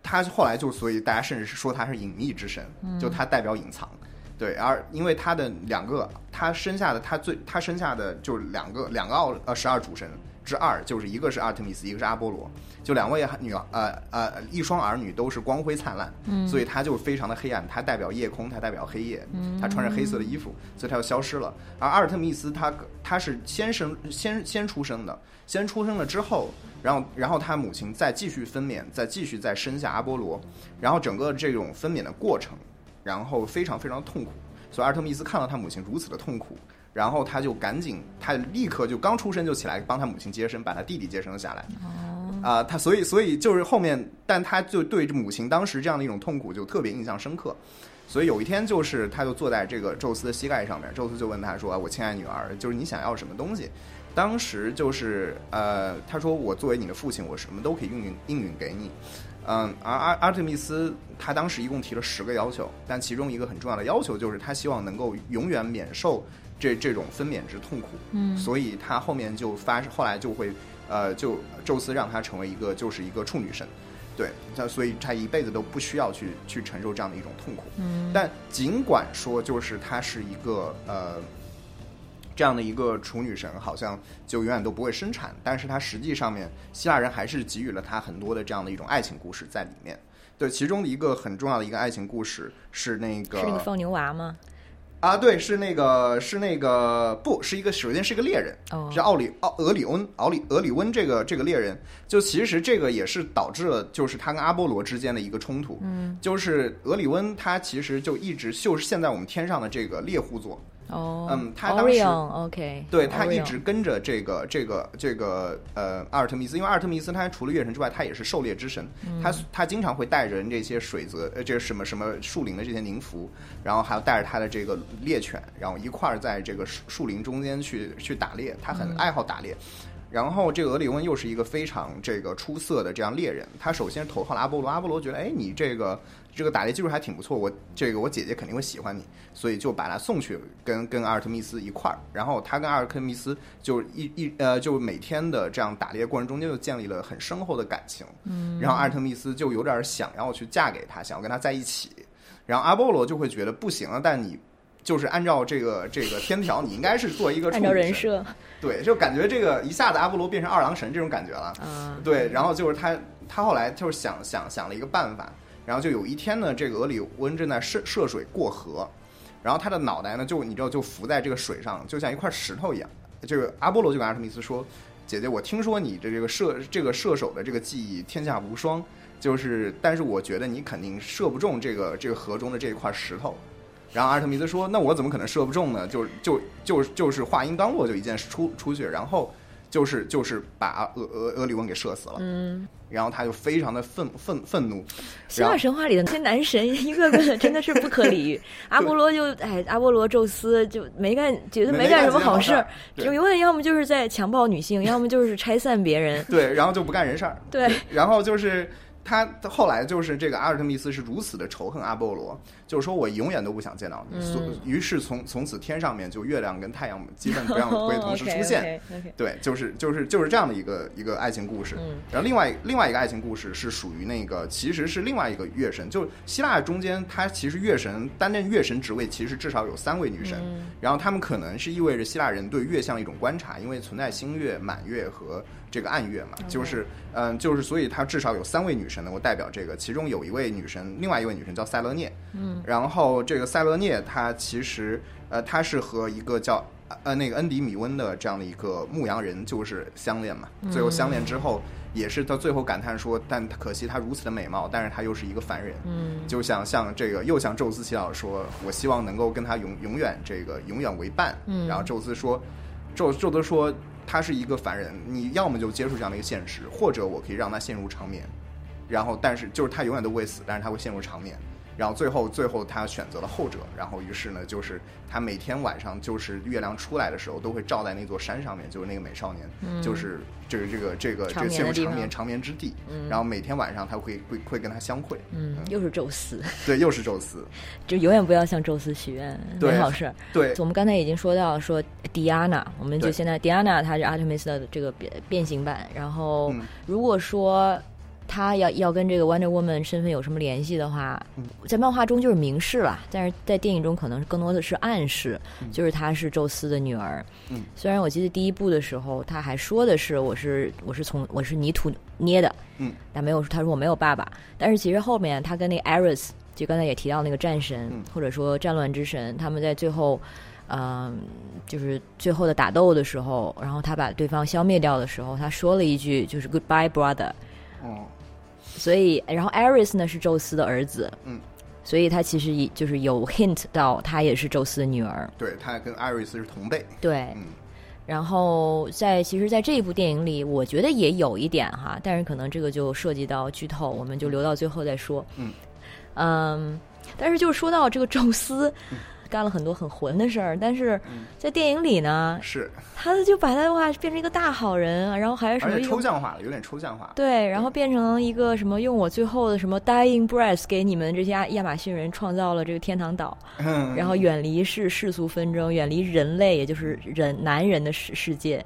他后来就所以大家甚至是说他是隐秘之神，就他代表隐藏。对，而因为他的两个，他生下的他最他生下的就是两个两个奥呃十二主神之二，就是一个是阿特米斯，一个是阿波罗，就两位女儿呃呃一双儿女都是光辉灿烂，嗯，所以他就非常的黑暗，他代表夜空，他代表黑夜，嗯，他穿着黑色的衣服，所以他就消失了。而阿尔特密斯他他是先生先先出生的，先出生了之后，然后然后他母亲再继续分娩，再继续再生下阿波罗，然后整个这种分娩的过程。然后非常非常痛苦，所以阿尔特密斯看到他母亲如此的痛苦，然后他就赶紧，他立刻就刚出生就起来帮他母亲接生，把他弟弟接生了下来。哦，啊、他所以所以就是后面，但他就对母亲当时这样的一种痛苦就特别印象深刻。所以有一天，就是他就坐在这个宙斯的膝盖上面，宙斯就问他说：“我亲爱女儿，就是你想要什么东西？”当时就是呃，他说：“我作为你的父亲，我什么都可以应允应允给你。”嗯，而阿阿特密斯他当时一共提了十个要求，但其中一个很重要的要求就是他希望能够永远免受这这种分娩之痛苦。嗯，所以他后面就发，后来就会呃，就宙斯让他成为一个就是一个处女神。对，他所以他一辈子都不需要去去承受这样的一种痛苦。嗯，但尽管说就是他是一个呃。这样的一个处女神好像就永远都不会生产，但是它实际上面希腊人还是给予了他很多的这样的一种爱情故事在里面。对，其中的一个很重要的一个爱情故事是那个是那个放牛娃吗？啊，对，是那个是那个不是一个，首先是一个猎人，哦是奥里奥俄里温奥里俄里温这个这个猎人，就其实这个也是导致了就是他跟阿波罗之间的一个冲突，嗯，就是俄里温他其实就一直就是现在我们天上的这个猎户座，哦，嗯他当时 Orion，OK，对他一直跟着这个这个这个呃阿尔特弥斯，因为阿尔特弥斯他除了月神之外，他也是狩猎之神，他他经常会带着这些水泽呃这个什么什么树林的这些宁芙，然后还要带着他的这个猎犬，然后一块儿在这个树树林中间去去打猎，他很爱好打猎。然后这个俄里翁又是一个非常这个出色的这样猎人，他首先投靠了阿波罗，阿波罗觉得，哎，你这个这个打猎技术还挺不错，我这个我姐姐肯定会喜欢你，所以就把他送去跟跟阿尔特密斯一块儿，然后他跟阿尔特密斯就一一呃，就每天的这样打猎过程中间就建立了很深厚的感情，嗯，然后阿尔特密斯就有点想要去嫁给他，想要跟他在一起，然后阿波罗就会觉得不行了，但你。就是按照这个这个天条，你应该是做一个按照人设，对，就感觉这个一下子阿波罗变成二郎神这种感觉了，嗯，对，然后就是他他后来就是想想想了一个办法，然后就有一天呢，这个俄里温正在涉涉水过河，然后他的脑袋呢就你知道就浮在这个水上，就像一块石头一样。这个阿波罗就跟阿特密斯说：“姐姐，我听说你的这个射这个射手的这个技艺天下无双，就是但是我觉得你肯定射不中这个这个河中的这一块石头。”然后阿尔特弥斯说：“那我怎么可能射不中呢？就就就就是话音刚落，就一箭出出去，然后就是就是把俄俄俄里翁给射死了。嗯，然后他就非常的愤愤愤怒。希腊神话里的那些男神，一个个 [LAUGHS] 真的是不可理喻。阿波罗就哎，阿波罗宙斯就没干，觉得没干什么好事，就永远要么就是在强暴女性，要么就是拆散别人。对，然后就不干人事儿。对，然后就是。他后来就是这个阿尔特密斯是如此的仇恨阿波罗，就是说我永远都不想见到你。所于是从从此天上面就月亮跟太阳基本不让会同时出现。对，就是就是就是这样的一个一个爱情故事。然后另外另外一个爱情故事是属于那个其实是另外一个月神，就希腊中间它其实月神担任月神职位其实至少有三位女神，然后他们可能是意味着希腊人对月相的一种观察，因为存在新月、满月和。这个暗月嘛，就是嗯，就是所以它至少有三位女神能够代表这个，其中有一位女神，另外一位女神叫塞勒涅，嗯，然后这个塞勒涅她其实呃，她是和一个叫呃那个恩迪米温的这样的一个牧羊人就是相恋嘛，最后相恋之后也是到最后感叹说，但可惜她如此的美貌，但是她又是一个凡人，嗯，就想向这个又向宙斯祈祷说，我希望能够跟她永永远这个永远为伴，嗯，然后宙斯说，宙宙斯说。他是一个凡人，你要么就接受这样的一个现实，或者我可以让他陷入长眠，然后但是就是他永远都不会死，但是他会陷入长眠。然后最后，最后他选择了后者。然后于是呢，就是他每天晚上，就是月亮出来的时候，都会照在那座山上面，就是那个美少年，就是这个这个这个这个陷入长眠长眠之地。然后每天晚上他会会会跟他相会。嗯，又是宙斯。对，又是宙斯。就永远不要向宙斯许愿，没好事。对，我们刚才已经说到说迪安娜，我们就现在迪安娜她是阿特米斯的这个变变形版。然后如果说。他要要跟这个 Wonder Woman 身份有什么联系的话，在漫画中就是明示了，但是在电影中可能更多的是暗示，就是她是宙斯的女儿。嗯，虽然我记得第一部的时候他还说的是我是我是从我是泥土捏的，嗯，但没有他说我没有爸爸，但是其实后面他跟那 Ares 就刚才也提到那个战神或者说战乱之神，他们在最后，嗯，就是最后的打斗的时候，然后他把对方消灭掉的时候，他说了一句就是 Goodbye brother。哦。所以，然后 Aris 呢是宙斯的儿子，嗯，所以他其实也就是有 hint 到他也是宙斯的女儿，对他跟 Aris 是同辈，对，嗯，然后在其实，在这一部电影里，我觉得也有一点哈，但是可能这个就涉及到剧透，我们就留到最后再说，嗯，嗯，但是就是说到这个宙斯。干了很多很混的事儿，但是在电影里呢，是他就把他的话变成一个大好人，然后还是什么抽象化了，有点抽象化。对，然后变成一个什么用我最后的什么 dying breath 给你们这些亚亚马逊人创造了这个天堂岛，然后远离世世俗纷争，远离人类，也就是人男人的世世界。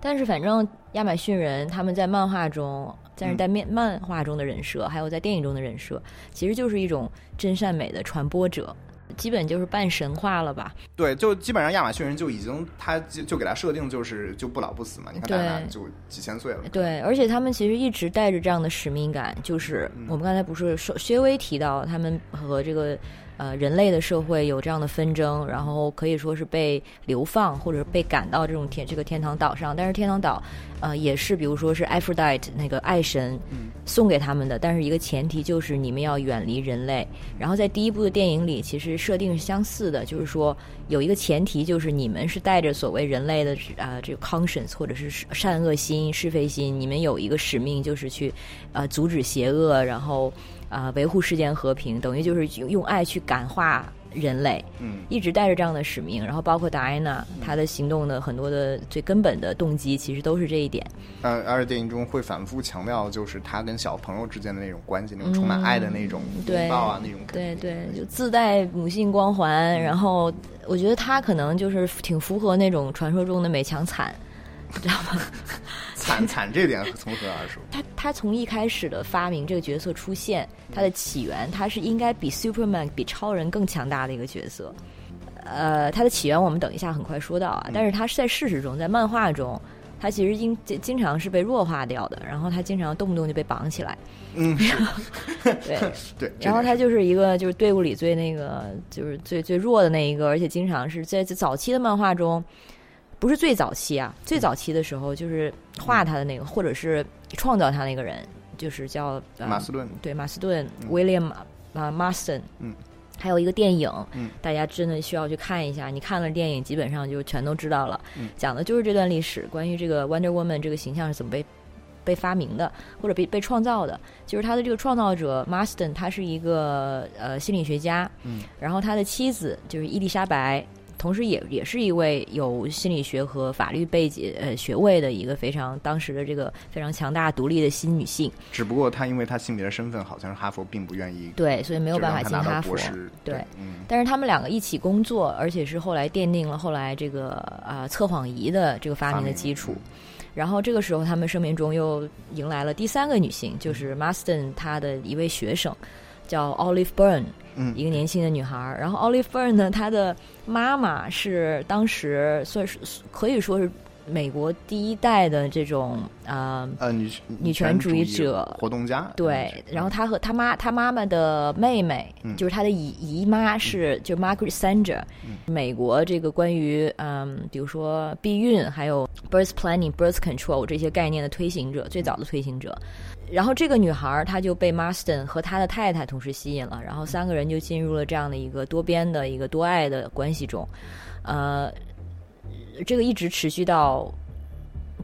但是反正亚马逊人他们在漫画中，但是在面漫画中的人设，还有在电影中的人设，其实就是一种真善美的传播者。基本就是半神话了吧？对，就基本上亚马逊人就已经，他就就给他设定就是就不老不死嘛。你看，大家就几千岁了。对，而且他们其实一直带着这样的使命感，就是我们刚才不是说薛微提到他们和这个。呃，人类的社会有这样的纷争，然后可以说是被流放或者被赶到这种天这个天堂岛上。但是天堂岛，呃，也是比如说是 Aphrodite 那个爱神送给他们的，但是一个前提就是你们要远离人类。然后在第一部的电影里，其实设定是相似的，就是说有一个前提就是你们是带着所谓人类的啊这个 conscience 或者是善恶心、是非心，你们有一个使命就是去呃阻止邪恶，然后。啊，维护世间和平，等于就是用爱去感化人类，嗯一直带着这样的使命。然后包括达安娜，她的行动的很多的最根本的动机，其实都是这一点。呃，而且电影中会反复强调，就是他跟小朋友之间的那种关系，那种充满爱的那种嗯对拥抱啊，那种感觉。对对，就自带母性光环。然后我觉得她可能就是挺符合那种传说中的美强惨，你知道吗？惨惨这点从何而说？他他从一开始的发明这个角色出现，他的起源，他是应该比 Superman 比超人更强大的一个角色。呃，他的起源我们等一下很快说到啊，但是他是在事实中，在漫画中，他其实经经常是被弱化掉的，然后他经常动不动就被绑起来，嗯，对，[LAUGHS] 对。然后他就是一个就是队伍里最那个就是最最弱的那一个，而且经常是在在早期的漫画中，不是最早期啊，最早期的时候就是画他的那个，或者是创造他那个人，就是叫、呃、马斯顿，对马斯顿、嗯。William 啊 Marston，嗯，还有一个电影，嗯，大家真的需要去看一下。你看了电影，基本上就全都知道了，嗯。讲的就是这段历史，关于这个 Wonder Woman 这个形象是怎么被被发明的，或者被被创造的。就是他的这个创造者 Marston，他是一个呃心理学家，嗯，然后他的妻子就是伊丽莎白。同时也也是一位有心理学和法律背景呃学位的一个非常当时的这个非常强大独立的新女性，只不过她因为她性别的身份，好像是哈佛并不愿意，对，所以没没有办法进哈佛。对，嗯。但是他们两个一起工作，而且是后来奠定了后来这个啊、测谎仪的这个发明的基础。然后这个时候，他们生命中又迎来了第三个女性，就是 Marston 她的一位学生，叫 Olive Byrne，嗯一个年轻的女孩。然后 Olive Byrne 呢，她的妈妈是当时算是可以说是美国第一代的这种啊。呃女女权主义者活动家，对，然后她和她妈，她妈妈的妹妹，嗯就是她的姨姨妈是，就 Margaret Sanger，、美国这个关于嗯，比如说避孕，还有 birth planning、birth control 这些概念的推行者，最早的推行者。然后这个女孩儿她就被 Marston 和他的太太同时吸引了，然后三个人就进入了这样的一个多边的一个多爱的关系中，呃，这个一直持续到。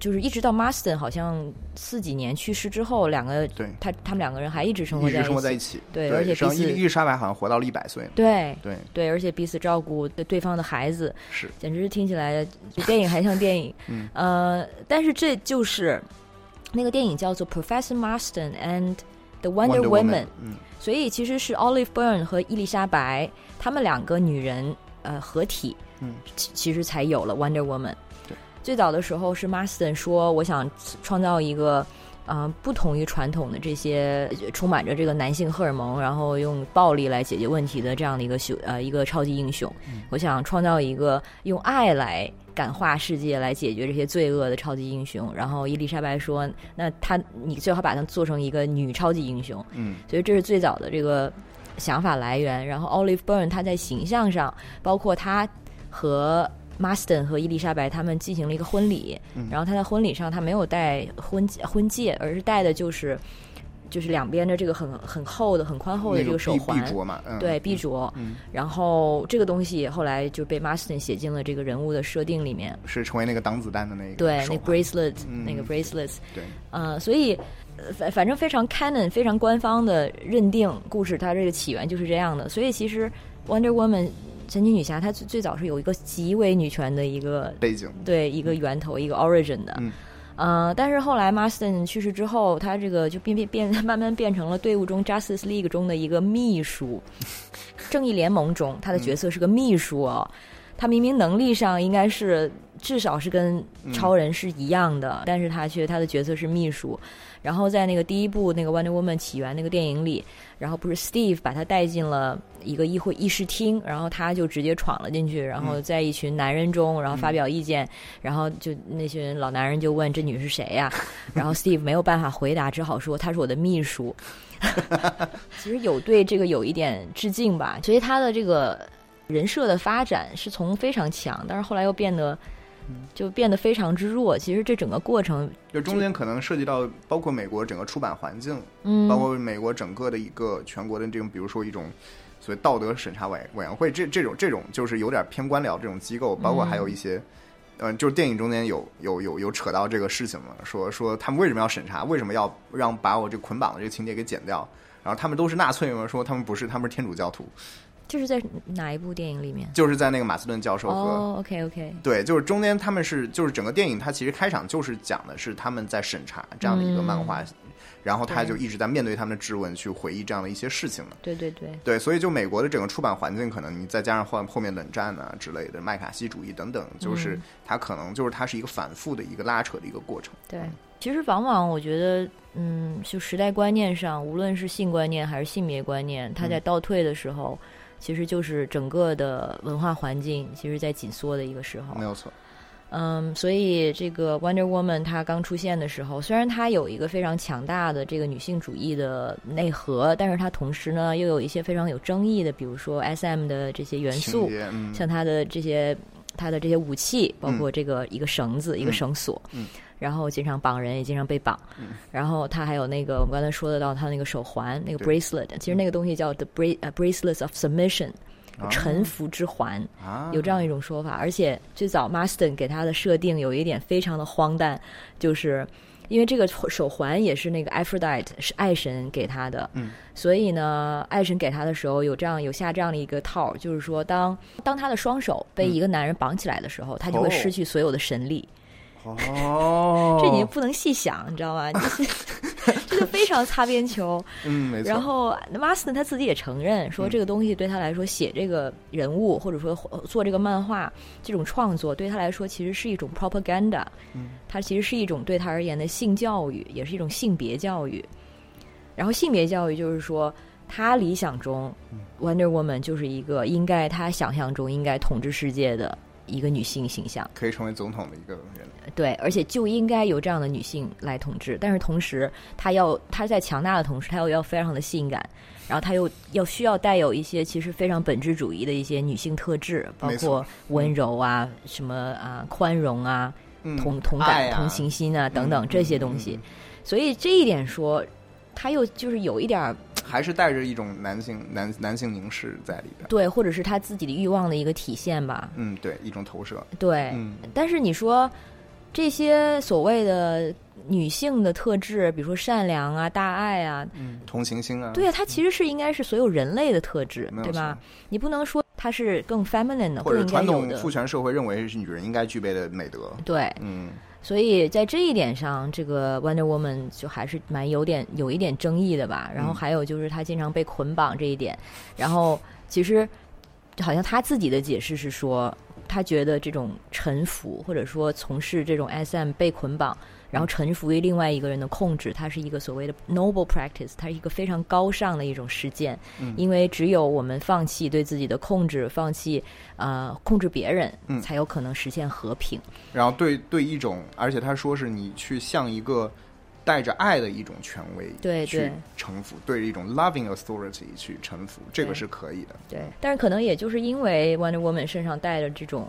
就是一直到 Marston 好像四几年去世之后，两个对。他他们两个人还一直生活在一直生活在一一起，对而且彼此伊丽莎白好像活到了一百岁，对对，对，而且彼此照顾对对方的孩子，是。简直是听起来比电影还像电影。嗯。呃，但是这就是那个电影叫做《Professor Marston and the Wonder, Woman》，嗯。所以其实是 Olive Byrne 和伊丽莎白她们两个女人呃合体，嗯，其其实才有了 Wonder Woman。对，最早的时候是 Marston 说，我想创造一个。呃，不同于传统的这些呃充满着这个男性荷尔蒙，然后用暴力来解决问题的这样的一个秀呃一个超级英雄，我想创造一个用爱来感化世界、来解决这些罪恶的超级英雄。然后伊丽莎白说：“那他你最好把它做成一个女超级英雄。”嗯所以这是最早的这个想法来源。然后 Olive Byrne 他在形象上，包括他和 Marston 和伊丽莎白他们进行了一个婚礼，嗯然后他在婚礼上他没有戴婚婚戒，而是戴的就是就是两边的这个很很厚的、很宽厚的这个手环。臂镯嘛，嗯，对臂镯，嗯然后这个东西后来就被 Marston 写进了这个人物的设定里面。是成为那个挡子弹的那个对，那 bracelet，、嗯那个 bracelets，对，呃，所以呃反反正非常 canon、非常官方的认定故事，它这个起源就是这样的。所以其实 Wonder Woman 神奇女侠，她最最早是有一个极为女权的一个背景，对一个源头、一个 origin 的。嗯呃，但是后来 Marston 去世之后，他这个就变变变 [LAUGHS] 慢慢变成了队伍中 Justice League 中的一个秘书，正义联盟中他的角色是个秘书哦。他明明能力上应该是至少是跟超人是一样的，但是他却他的角色是秘书。然后在那个第一部那个 Wonder Woman 起源那个电影里，然后不是 Steve 把他带进了一个议会议事厅，然后他就直接闯了进去，然后在一群男人中，然后发表意见，然后就那群老男人就问这女是谁呀、然后 Steve 没有办法回答，只好说她是我的秘书。[LAUGHS] 其实有对这个有一点致敬吧，所以他的这个人设的发展是从非常强，但是后来又变得就变得非常之弱。其实这整个过程，就中间可能涉及到包括美国整个出版环境，嗯，包括美国整个的一个全国的这种，比如说一种所谓道德审查委委员会，这这种这种就是有点偏官僚这种机构，包括还有一些。嗯，就是电影中间有有有有扯到这个事情嘛，说说他们为什么要审查，为什么要让把我这捆绑的这个情节给剪掉？然后他们都是纳粹吗？说他们不是，他们是天主教徒。这是在哪一部电影里面？就是在那个马斯顿教授和、哦，OK OK，对，就是中间他们是就是整个电影，它其实开场就是讲的是他们在审查这样的一个漫画，然后他就一直在面对他们的质问，去回忆这样的一些事情嘛。对对对，对，所以就美国的整个出版环境，可能你再加上后后面冷战啊之类的麦卡锡主义等等，就是它可能就是它是一个反复的一个拉扯的一个过程。对，其实往往我觉得，嗯，就时代观念上，无论是性观念还是性别观念，它在倒退的时候，其实就是整个的文化环境其实在紧缩的一个时候。没有错。嗯，所以这个 Wonder Woman 她刚出现的时候，虽然她有一个非常强大的这个女性主义的内核，但是她同时呢又有一些非常有争议的，比如说 SM 的这些元素，嗯、像她的这些她的这些武器，包括这个一个绳子、嗯、一个绳索，嗯，然后经常绑人，也经常被绑，嗯、然后他还有那个我们刚才说得到他那个手环，那个 bracelet，其实那个东西叫 the bra bracelets of submission。臣服之环，啊、有这样一种说法，而且最早 Marston 给他的设定有一点非常的荒诞，就是因为这个手环也是那个 Aphrodite 是爱神给他的，嗯，所以呢，爱神给他的时候有这样有下这样的一个套，就是说当当他的双手被一个男人绑起来的时候，嗯、他就会失去所有的神力。哦，这你不能细想，你知道吗？就是 [LAUGHS] 这就非常擦边球。嗯，没错。然后 Marston 他自己也承认说，这个东西对他来说，写这个人物或者说做这个漫画这种创作，对他来说其实是一种 propaganda。嗯，它其实是一种对他而言的性教育，也是一种性别教育。然后性别教育就是说，他理想中 Wonder Woman 就是一个应该他想象中应该统治世界的。一个女性形象可以成为总统的一个人，对，而且就应该由这样的女性来统治。但是同时，她要她在强大的同时，她又要非常的性感，然后她又要需要带有一些其实非常本质主义的一些女性特质，包括温柔啊、嗯、什么啊、宽容啊、嗯、同同感、啊、同情心啊等等嗯、这些东西。所以这一点说，她又就是有一点。[TSK] 还是带着一种男性男男性凝视在里边，对，或者是他自己的欲望的一个体现吧。嗯，对，一种投射。对，嗯，但是你说这些所谓的女性的特质，比如说善良啊、大爱啊、嗯、同情心啊，对啊，它其实是应该是所有人类的特质，对吧？你不能说它是更 feminine 的，或者传统的父权社会认为是女人应该具备的美德。对，嗯。所以在这一点上，这个 Wonder Woman 就还是蛮有点有一点争议的吧。然后还有就是她经常被捆绑这一点，然后其实好像她自己的解释是说，她觉得这种臣服或者说从事这种 SM 被捆绑，然后臣服于另外一个人的控制，它是一个所谓的 noble practice，它是一个非常高尚的一种实践。嗯、因为只有我们放弃对自己的控制，放弃呃控制别人，嗯、才有可能实现和平。然后对对一种，而且他说是你去向一个带着爱的一种权威对去臣服，对着一种 loving authority 去臣服，这个是可以的。对，但是可能也就是因为 Wonder Woman 身上带着这种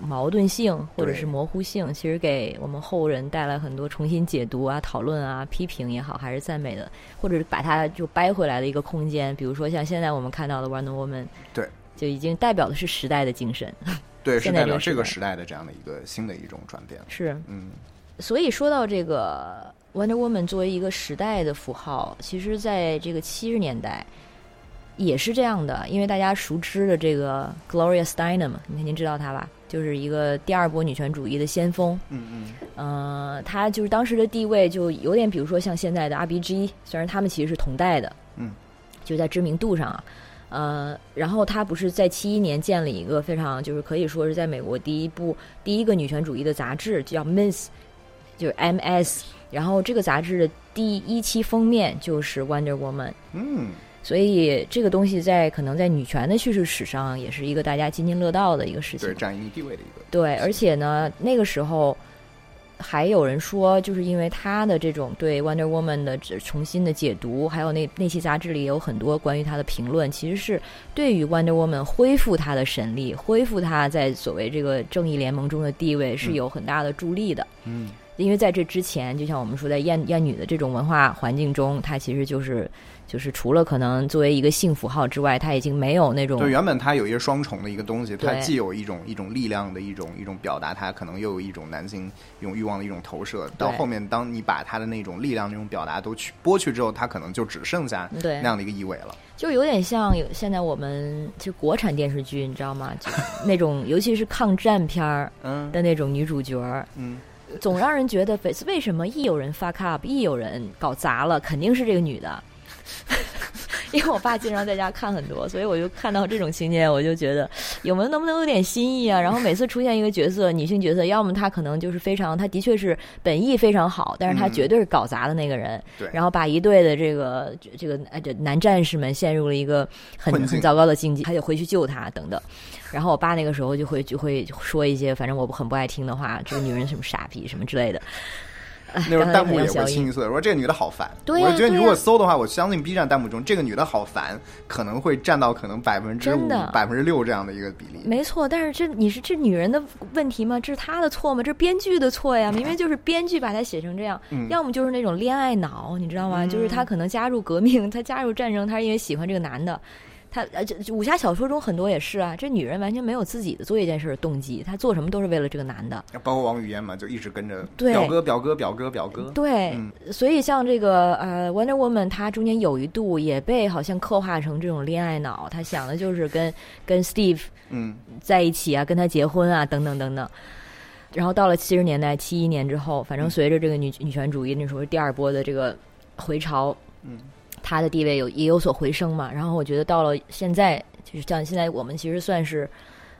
矛盾性或者是模糊性，其实给我们后人带来很多重新解读啊、讨论啊、批评也好，还是赞美的，或者是把它就掰回来的一个空间。比如说像现在我们看到的 Wonder Woman，对，就已经代表的是时代的精神。[LAUGHS] 对，是代表这个时代的这样的一个新的一种转变。是，嗯，所以说到这个 Wonder Woman 作为一个时代的符号，其实在这个七十年代也是这样的，因为大家熟知的这个 Gloria Steinem，你肯定知道她吧？就是一个第二波女权主义的先锋。嗯嗯。呃，她就是当时的地位就有点，比如说像现在的 RBG，虽然他们其实是同代的，嗯，就在知名度上啊。呃，然后她不是在七一年建了一个非常就是可以说是在美国第一部第一个女权主义的杂志，叫 Miss，就是 MS。然后这个杂志的第一期封面就是 Wonder Woman。嗯，所以这个东西在可能在女权的叙事史上也是一个大家津津乐道的一个事情，对，占一定地位的一个。对，而且呢，那个时候还有人说，就是因为他的这种对 Wonder Woman 的重新的解读，还有那那期杂志里有很多关于他的评论，其实是对于 Wonder Woman 恢复他的神力，恢复他在所谓这个正义联盟中的地位是有很大的助力的。嗯，因为在这之前，就像我们说，在艳艳女的这种文化环境中，她其实就是就是除了可能作为一个性符号之外，她已经没有那种对，原本它有一个双重的一个东西，它既有一种一种力量的一种一种表达，它可能又有一种男性一种欲望的一种投射。到后面，当你把它的那种力量、那种表达都去剥去之后，它可能就只剩下对那样的一个意味了。就有点像有现在我们就国产电视剧，你知道吗？就那种尤其是抗战片儿嗯的那种女主角儿，嗯，总让人觉得为为什么一有人 fuck up，一有人搞砸了，肯定是这个女的。因为我爸经常在家看很多，所以我就看到这种情节，我就觉得有没有能不能有点新意啊？然后每次出现一个角色，女性角色，要么她可能就是非常，她的确是本意非常好，但是她嗯绝对是搞砸的那个人，对然后把一队的这个这个呃这男战士们陷入了一个很很糟糕的境地，还得回去救她等等。然后我爸那个时候就会就会说一些反正我很不爱听的话，这个女人什么傻逼什么之类的。哎那时候弹幕也会清一色说这个女的好烦。我觉得你如果搜的话，我相信 B 站弹幕中这个女的好烦，可能会占到可能百分之五、百分之六这样的一个比例。没错，但是这你是这女人的问题吗？这是她的错吗？这是编剧的错呀！明明就是编剧把她写成这样，嗯要么就是那种恋爱脑，你知道吗？就是她可能加入革命，她加入战争，她是因为喜欢这个男的。她呃，武侠小说中很多也是啊，这女人完全没有自己的做一件事的动机，她做什么都是为了这个男的。包括王语嫣嘛，就一直跟着表哥、表哥、表哥、表哥。对，嗯所以像这个呃，Wonder Woman，她中间有一度也被好像刻画成这种恋爱脑，她想的就是跟跟 Steve 嗯，在一起啊，跟他结婚啊，等等等等。然后到了七十年代，七一年之后，反正随着这个女女权主义那时候第二波的这个回潮，嗯，她的地位有也有所回升嘛。然后我觉得到了现在，就是像现在我们其实算是，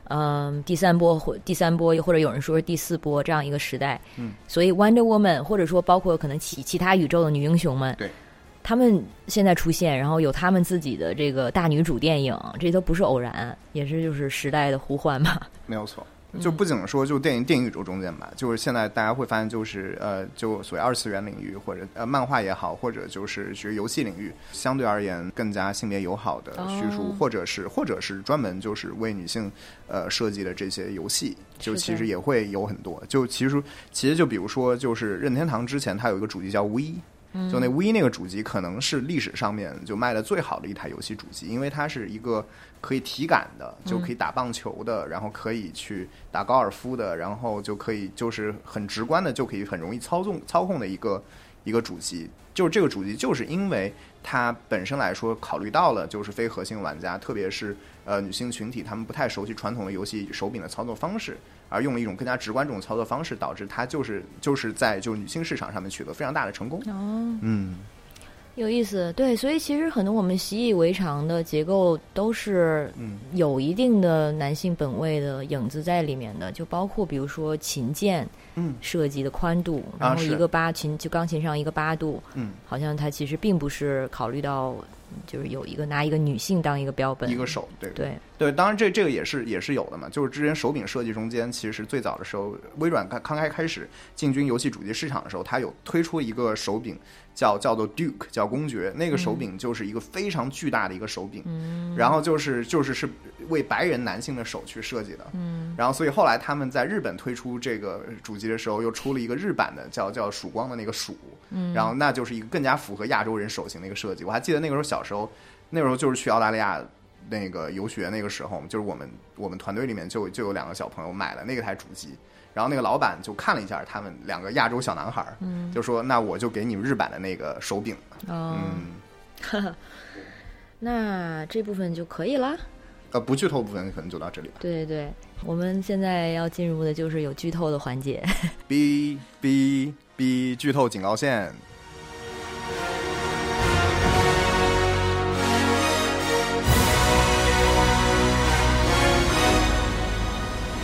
嗯、第三波或第三波，或者有人说是第四波这样一个时代。嗯，所以 Wonder Woman 或者说包括可能其其他宇宙的女英雄们，对。他们现在出现，然后有他们自己的这个大女主电影，这都不是偶然，也是就是时代的呼唤嘛。没有错。嗯就不仅说就电影电影宇宙中间吧，就是现在大家会发现，就是呃，就所谓二次元领域或者呃漫画也好，或者就是学游戏领域，相对而言更加性别友好的叙述，哦或者是或者是专门就是为女性呃设计的这些游戏，就其实也会有很多。就其实其实就比如说，就是任天堂之前它有一个主机叫 V。就那 V 那个主机可能是历史上面就卖的最好的一台游戏主机，因为它是一个可以体感的，就可以打棒球的，然后可以去打高尔夫的，然后就可以就是很直观的就可以很容易操纵操控的一个一个主机。就是这个主机，就是因为它本身来说考虑到了就是非核心玩家，特别是呃女性群体，他们不太熟悉传统的游戏手柄的操作方式，而用了一种更加直观这种操作方式，导致它就是就是在就女性市场上面取得非常大的成功。哦，嗯，有意思，对，所以其实很多我们习以为常的结构都是嗯。有一定的男性本位的影子在里面的，就包括比如说琴键嗯。设计的宽度，然后一个八琴就钢琴上一个八度，嗯，好像它其实并不是考虑到就是有一个拿一个女性当一个标本，一个手，对。对，对，当然这这个也是也是有的嘛，就是之前手柄设计中间，其实最早的时候，微软刚刚开开始进军游戏主机市场的时候，它有推出一个手柄叫叫做 Duke，叫公爵，那个手柄就是一个非常巨大的一个手柄，嗯，然后就是就是是为白人男性的手去设计的，嗯，然后所以后来他们在日本推出这个主机的时候，又出了一个日版的叫叫曙光的那个曙，嗯，然后那就是一个更加符合亚洲人手型的一个设计。我还记得那个时候小时候，那时候就是去澳大利亚那个游学那个时候，就是我们我们团队里面就就有两个小朋友买了那个台主机，然后那个老板就看了一下他们两个亚洲小男孩儿，嗯就说那我就给你们日版的那个手柄，哦，嗯，[LAUGHS] 那这部分就可以啦。呃，不剧透部分可能就到这里吧。对对对，我们现在要进入的就是有剧透的环节。B B B 剧透警告线，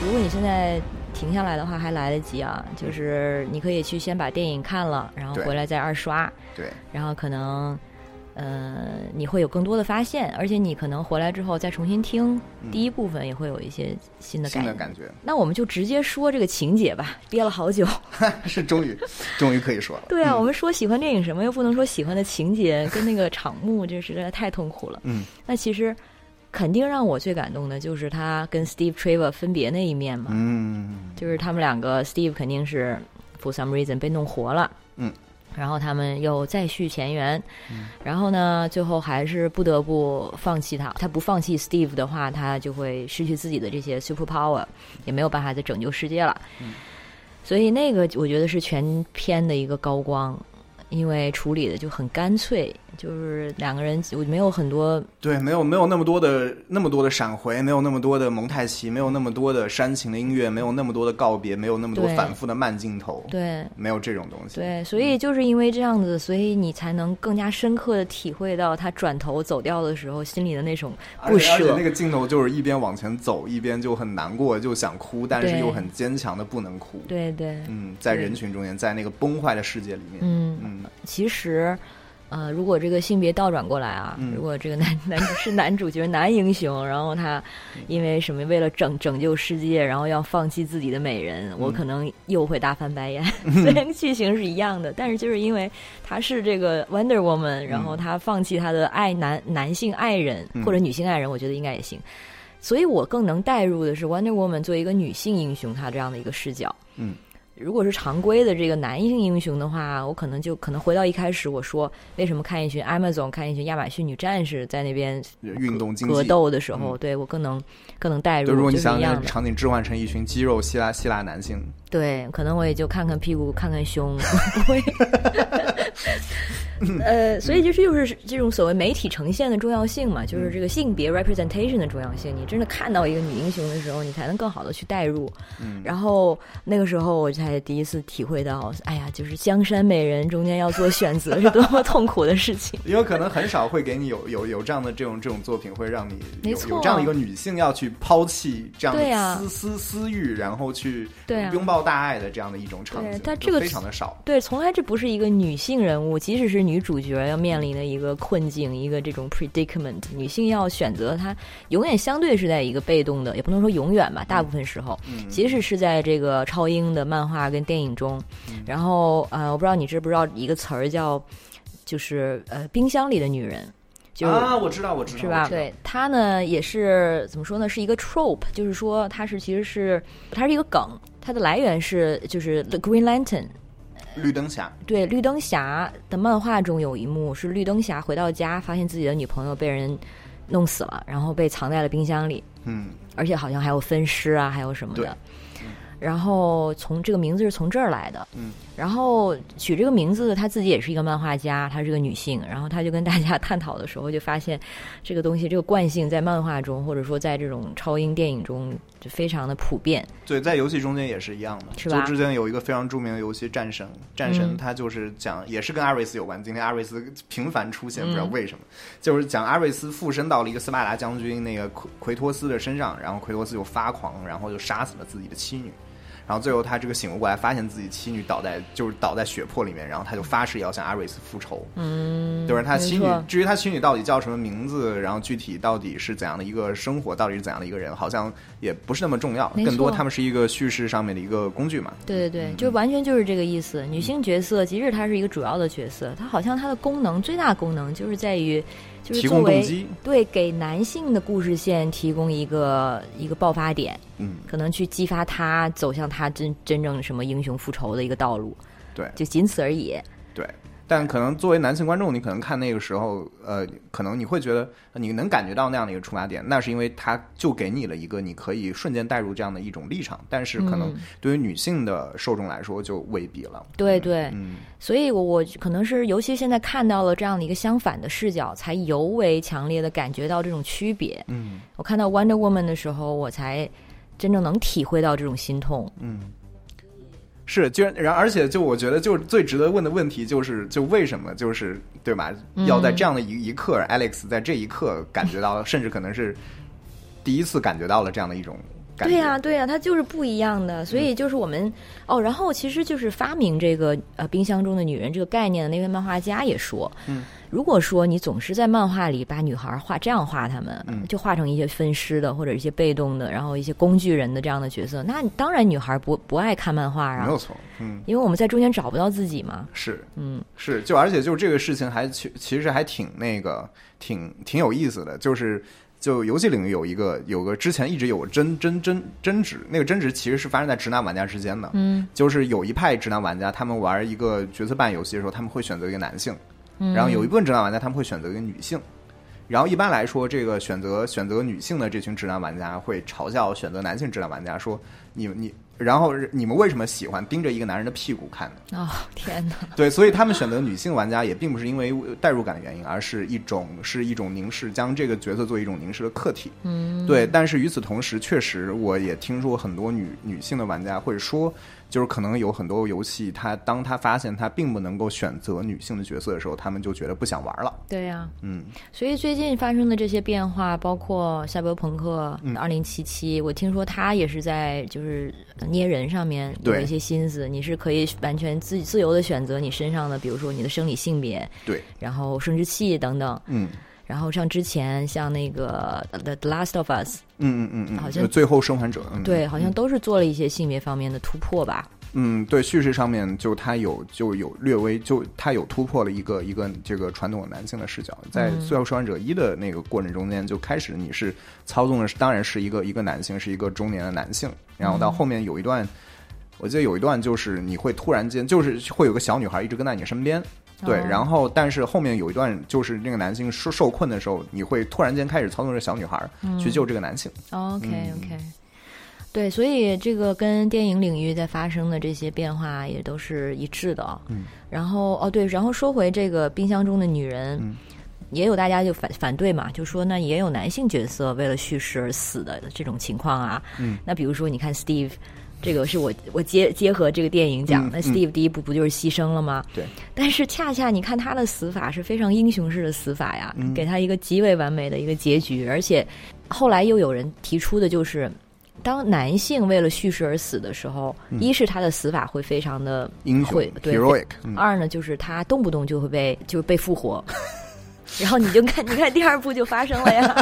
如果你现在停下来的话，还来得及啊！就是你可以去先把电影看了，然后回来再二刷，对，然后可能呃你会有更多的发现，而且你可能回来之后再重新听、第一部分，也会有一些新的感觉那我们就直接说这个情节吧，憋了好久。[LAUGHS] 是终于终于可以说了。对啊，嗯我们说喜欢电影什么，又不能说喜欢的情节跟那个场幕，这实在太痛苦了。嗯，那其实肯定让我最感动的就是他跟 Steve Trevor 分别那一面嘛，嗯，就是他们两个，Steve 肯定是 for some reason 被弄活了，嗯，然后他们又再续前缘，嗯。然后呢，最后还是不得不放弃他。他不放弃 Steve 的话，他就会失去自己的这些 super power，也没有办法再拯救世界了。嗯。所以那个我觉得是全片的一个高光，因为处理的就很干脆，就是两个人我没有很多对，没有没有那么多的那么多的闪回，没有那么多的蒙太奇，没有那么多的煽情的音乐，没有那么多的告别，没有那么多反复的慢镜头，对没有这种东西。对，所以就是因为这样子，所以你才能更加深刻的体会到他转头走掉的时候心里的那种不而且而且舍那。个镜头就是一边往前走，一边就很难过，就想哭，但是又很坚强的不能哭。对对，嗯，在人群中间，在那个崩坏的世界里面，嗯，嗯其实，呃，如果这个性别倒转过来啊，嗯如果这个男男主是男主角男英雄，然后他因为什么为了拯拯救世界，然后要放弃自己的美人，我可能又会大翻白眼。[LAUGHS] 虽然剧情是一样的，但是就是因为他是这个 Wonder Woman，然后他放弃他的爱男男性爱人嗯或者女性爱人，我觉得应该也行。所以我更能代入的是 Wonder Woman 作为一个女性英雄，她这样的一个视角。嗯，如果是常规的这个男性英雄的话，我可能就可能回到一开始我说，为什么看一群 Amazon 看一群亚马逊女战士在那边运动格斗的时候，对我更能更能带入，就如果你想那个一样的。场景置换成一群肌肉希腊希腊男性，对，可能我也就看看屁股，看看胸，[LAUGHS] 不会。呃，所以就是就是这种所谓媒体呈现的重要性嘛，就是这个性别 representation 的重要性。你真的看到一个女英雄的时候，你才能更好的去代入。嗯，然后那个时候我才第一次体会到，哎呀，就是江山美人中间要做选择是多么痛苦的事情。因为可能很少会给你有有有这样的这种这种作品，会让你有有这样的一个女性要去抛弃这样的私私私欲，然后去拥抱大爱的这样的一种场景，就但这个非常的少。对，从来这不是一个女性人物，即使是女主角要面临的一个困境，一个这种 predicament，女性要选择她永远相对是在一个被动的，也不能说永远吧，大部分时候，嗯即使是在这个超英的漫画跟电影中，然后呃，我不知道你知不知道一个词儿叫，就是呃，冰箱里的女人，就是。啊，我知道，我知道，是吧？对，它呢也是怎么说呢？是一个 trope，就是说它是其实是它是一个梗，它的来源是就是 The Green Lantern，绿灯侠，对，绿灯侠的漫画中有一幕是绿灯侠回到家，发现自己的女朋友被人弄死了，然后被藏在了冰箱里，嗯。而且好像还有分尸啊，还有什么对。的。然后从这个名字是从这儿来的，嗯，然后取这个名字的她自己也是一个漫画家，她是个女性，然后她就跟大家探讨的时候就发现，这个东西这个惯性在漫画中或者说在这种超英电影中就非常的普遍，对，在游戏中间也是一样的，是吧就之前有一个非常著名的游戏《战神》，战神嗯它就是讲，也是跟阿瑞斯有关。今天阿瑞斯频繁出现，不知道嗯为什么，就是讲阿瑞斯附身到了一个斯巴达将军那个奎奎托斯的身上，然后奎托斯就发狂，然后就杀死了自己的妻女。然后最后他这个醒悟过来，发现自己妻女倒在就是倒在血泊里面，然后他就发誓要向阿瑞斯复仇。嗯，就是他妻女，至于他妻女到底叫什么名字，然后具体到底是怎样的一个生活，到底是怎样的一个人，好像也不是那么重要。更多他们是一个叙事上面的一个工具嘛。对对对，就完全就是这个意思。女性角色，即使她是一个主要的角色，她好像她的功能最大功能就是在于，就是作为对给男性的故事线提供一个一个爆发点，嗯，可能去激发他走向他真真正什么英雄复仇的一个道路，对。就仅此而已。对。但可能作为男性观众，你可能看那个时候，呃，可能你会觉得呃你能感觉到那样的一个出发点，那是因为他就给你了一个你可以瞬间带入这样的一种立场。但是可能嗯对于女性的受众来说就未必了。对对，嗯，所以我我可能是尤其现在看到了这样的一个相反的视角，才尤为强烈的感觉到这种区别。嗯我看到 Wonder Woman 的时候，我才真正能体会到这种心痛。嗯，是，居然然而且就我觉得，就最值得问的问题就是，就为什么就是对吧？嗯要在这样的一一刻，Alex 在这一刻感觉到，甚至可能是第一次感觉到了这样的一种感觉。对呀、对呀、它就是不一样的。所以就是我们、哦，然后其实就是发明这个呃冰箱中的女人这个概念的那位漫画家也说，嗯，如果说你总是在漫画里把女孩画这样画她们，嗯就画成一些分尸的或者一些被动的，然后一些工具人的这样的角色，那你当然女孩不不爱看漫画啊没有，错，嗯，因为我们在中间找不到自己嘛。是嗯是，就而且就这个事情还其其实还挺那个挺挺有意思的，就是就游戏领域有一个有个之前一直有个争争争争执，那个争执其实是发生在直男玩家之间的。嗯，就是有一派直男玩家，他们玩一个角色扮演游戏的时候，他们会选择一个男性，然后有一部分直男玩家他们会选择一个女性。然后一般来说，这个选择选择女性的这群直男玩家会嘲笑选择男性直男玩家说：“你你，然后你们为什么喜欢盯着一个男人的屁股看呢？”哦，天哪！[LAUGHS] 对，所以他们选择女性玩家也并不是因为代入感的原因，而是一种是一种凝视，将这个角色作为一种凝视的客体。嗯，对。但是与此同时，确实我也听说很多女女性的玩家会说。就是可能有很多游戏，他当他发现他并不能够选择女性的角色的时候，他们就觉得不想玩了。对呀，嗯，所以最近发生的这些变化，包括《赛博朋克二零七七》，我听说他也是在就是捏人上面有一些心思。你是可以完全自自由的选择你身上的，比如说你的生理性别，对，然后生殖器等等，嗯。然后像之前像那个《The Last of Us》，嗯嗯嗯嗯，好像最后生还者，对，好像都是做了一些性别方面的突破吧。嗯，对，叙事上面就它有就有略微就它有突破了一个一个这个传统的男性的视角，在《最后生还者一》的那个过程中间就开始你是操纵的当然是一个一个男性，是一个中年的男性，然后到后面有一段，我记得有一段就是你会突然间就是会有个小女孩一直跟在你身边。对，然后但是后面有一段，就是那个男性受受困的时候，你会突然间开始操纵这小女孩去救这个男性。OK OK，对，所以这个跟电影领域在发生的这些变化也都是一致的。嗯，然后哦对，然后说回这个冰箱中的女人，也有大家就反反对嘛，就说那也有男性角色为了叙事而死的这种情况啊。嗯，那比如说你看 Steve。这个是我我结结合这个电影讲，那 Steve 第一部不就是牺牲了吗？对。但是恰恰你看他的死法是非常英雄式的死法呀，给他一个极为完美的一个结局。而且后来又有人提出的就是，当男性为了叙事而死的时候，一是他的死法会非常的英雄，heroic；二呢就是他动不动就会被就是被复活。[LAUGHS] 然后你就看，[LAUGHS] 你看第二部就发生了呀，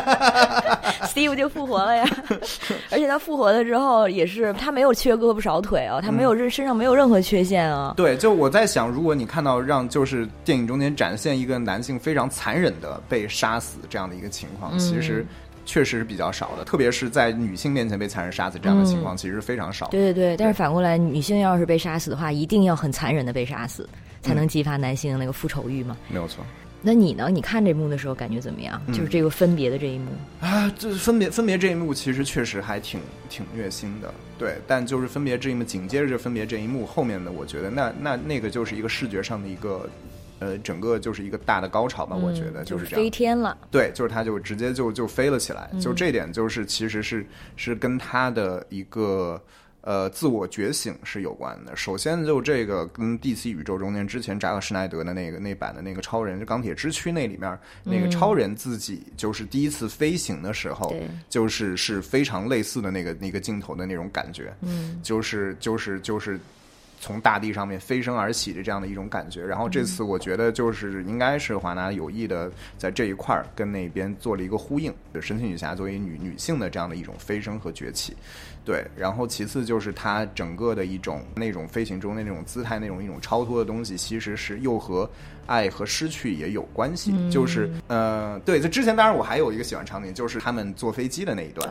[LAUGHS] Steve 就复活了呀，[LAUGHS] 而且他复活了之后也是他没有缺胳膊少腿啊，他没有任身上没有任何缺陷啊。对，就我在想，如果你看到让就是电影中间展现一个男性非常残忍的被杀死这样的一个情况，其实确实是比较少的，特别是在女性面前被残忍杀死这样的情况，其实非常少。对对对，但是反过来，女性要是被杀死的话，一定要很残忍的被杀死，才能激发男性的那个复仇欲嘛。没有错。那你呢？你看这幕的时候感觉怎么样？就是这个分别的这一幕啊，这分别分别这一幕其实确实还挺挺虐心的，对。但就是分别这一幕紧接着就分别这一幕后面的，我觉得那那那个就是一个视觉上的一个呃，整个就是一个大的高潮吧。我觉得就是这样，飞天了。对，就是他就直接就就飞了起来。就这点就是其实是是跟他的一个。呃，自我觉醒是有关的。首先，就这个跟 DC 宇宙中间之前扎克施耐德的那个那版的那个超人，就钢铁之躯那里面那个超人自己就是第一次飞行的时候，就是是非常类似的那个那个镜头的那种感觉，嗯，就是就是就是从大地上面飞升而起的这样的一种感觉。然后这次我觉得就是应该是华纳有意的在这一块儿跟那边做了一个呼应，神奇女侠作为女女性的这样的一种飞升和崛起。对，然后其次就是它整个的一种那种飞行中的那种姿态，那种一种超脱的东西，其实是又和爱和失去也有关系。就是呃，对，在之前当然我还有一个喜欢场景，就是他们坐飞机的那一段，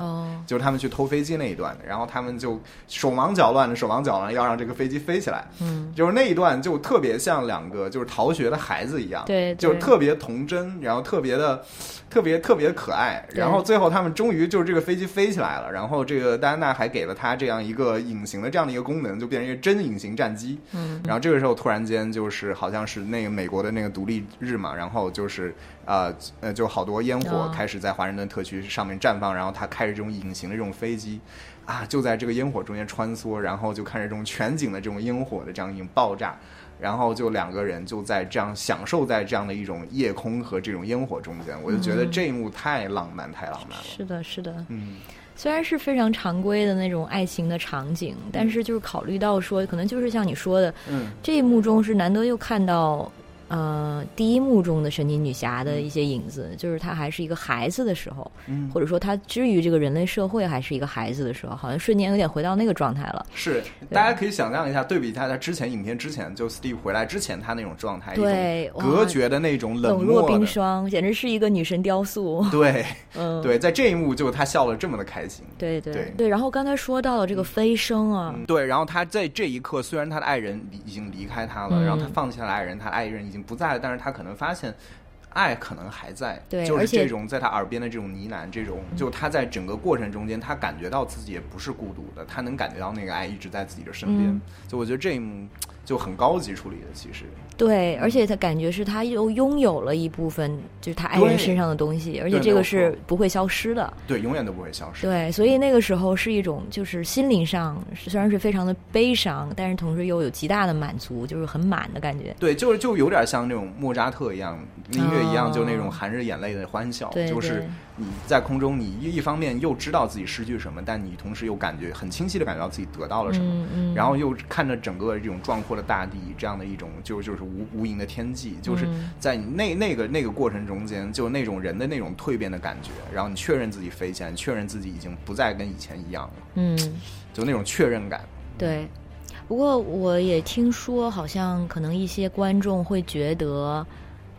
就是他们去偷飞机那一段，然后他们就手忙脚乱的，手忙脚乱要让这个飞机飞起来，嗯，就是那一段就特别像两个就是逃学的孩子一样，对，就是特别童真，然后特别的特别特别可爱，然后最后他们终于就是这个飞机飞起来了，然后这个戴安娜。还给了他这样一个隐形的这样的一个功能，就变成一个真隐形战机。嗯，然后这个时候突然间就是好像是那个美国的那个独立日嘛，然后就是呃呃，就好多烟火开始在华盛顿特区上面绽放，然后他开着这种隐形的这种飞机啊，就在这个烟火中间穿梭，然后就看着这种全景的这种烟火的这样一种爆炸，然后就两个人就在这样享受在这样的一种夜空和这种烟火中间，我就觉得这一幕太浪漫，太浪漫了。是的，是的，嗯。虽然是非常常规的那种爱情的场景，但是就是考虑到说，可能就是像你说的，嗯，这一幕中是难得又看到呃第一幕中的神奇女侠的一些影子，就是她还是一个孩子的时候，嗯或者说她之于这个人类社会还是一个孩子的时候，好像瞬间有点回到那个状态了。是，大家可以想象一下，对比一下他之前影片之前，就 Steve 回来之前他那种状态，对隔绝的那种冷若冰，霜，简直是一个女神雕塑。[LAUGHS] 对嗯，对，在这一幕就他笑了这么的开心。对对对对。然后刚才说到了这个飞升啊，嗯对，然后他在这一刻，虽然他的爱人离已经离开他了，嗯然后他放弃了爱人，他爱人已经不在了，但是他可能发现。爱可能还在，对就是这种在他耳边的这种呢喃，这种就他在整个过程中间，他感觉到自己也不是孤独的，他能感觉到那个爱一直在自己的身边。嗯就我觉得这一幕就很高级处理的，其实对，而且他感觉是他又拥有了一部分，就是他爱人身上的东西，而且这个是不会消失的。对永远都不会消失。对，所以那个时候是一种就是心灵上虽然是非常的悲伤，但是同时又有极大的满足，就是很满的感觉。对，就是就有点像那种莫扎特一样，音乐一样，哦就那种含着眼泪的欢笑。对就是对你在空中，你一一方面又知道自己失去什么，但你同时又感觉很清晰的感觉到自己得到了什么。嗯嗯，然后又看着整个这种壮阔的大地，这样的一种就就是无无垠的天际，就是嗯在你那那个那个过程中间，就那种人的那种蜕变的感觉，然后你确认自己飞起来，确认自己已经不再跟以前一样了，嗯，就那种确认感。对。不过我也听说，好像可能一些观众会觉得，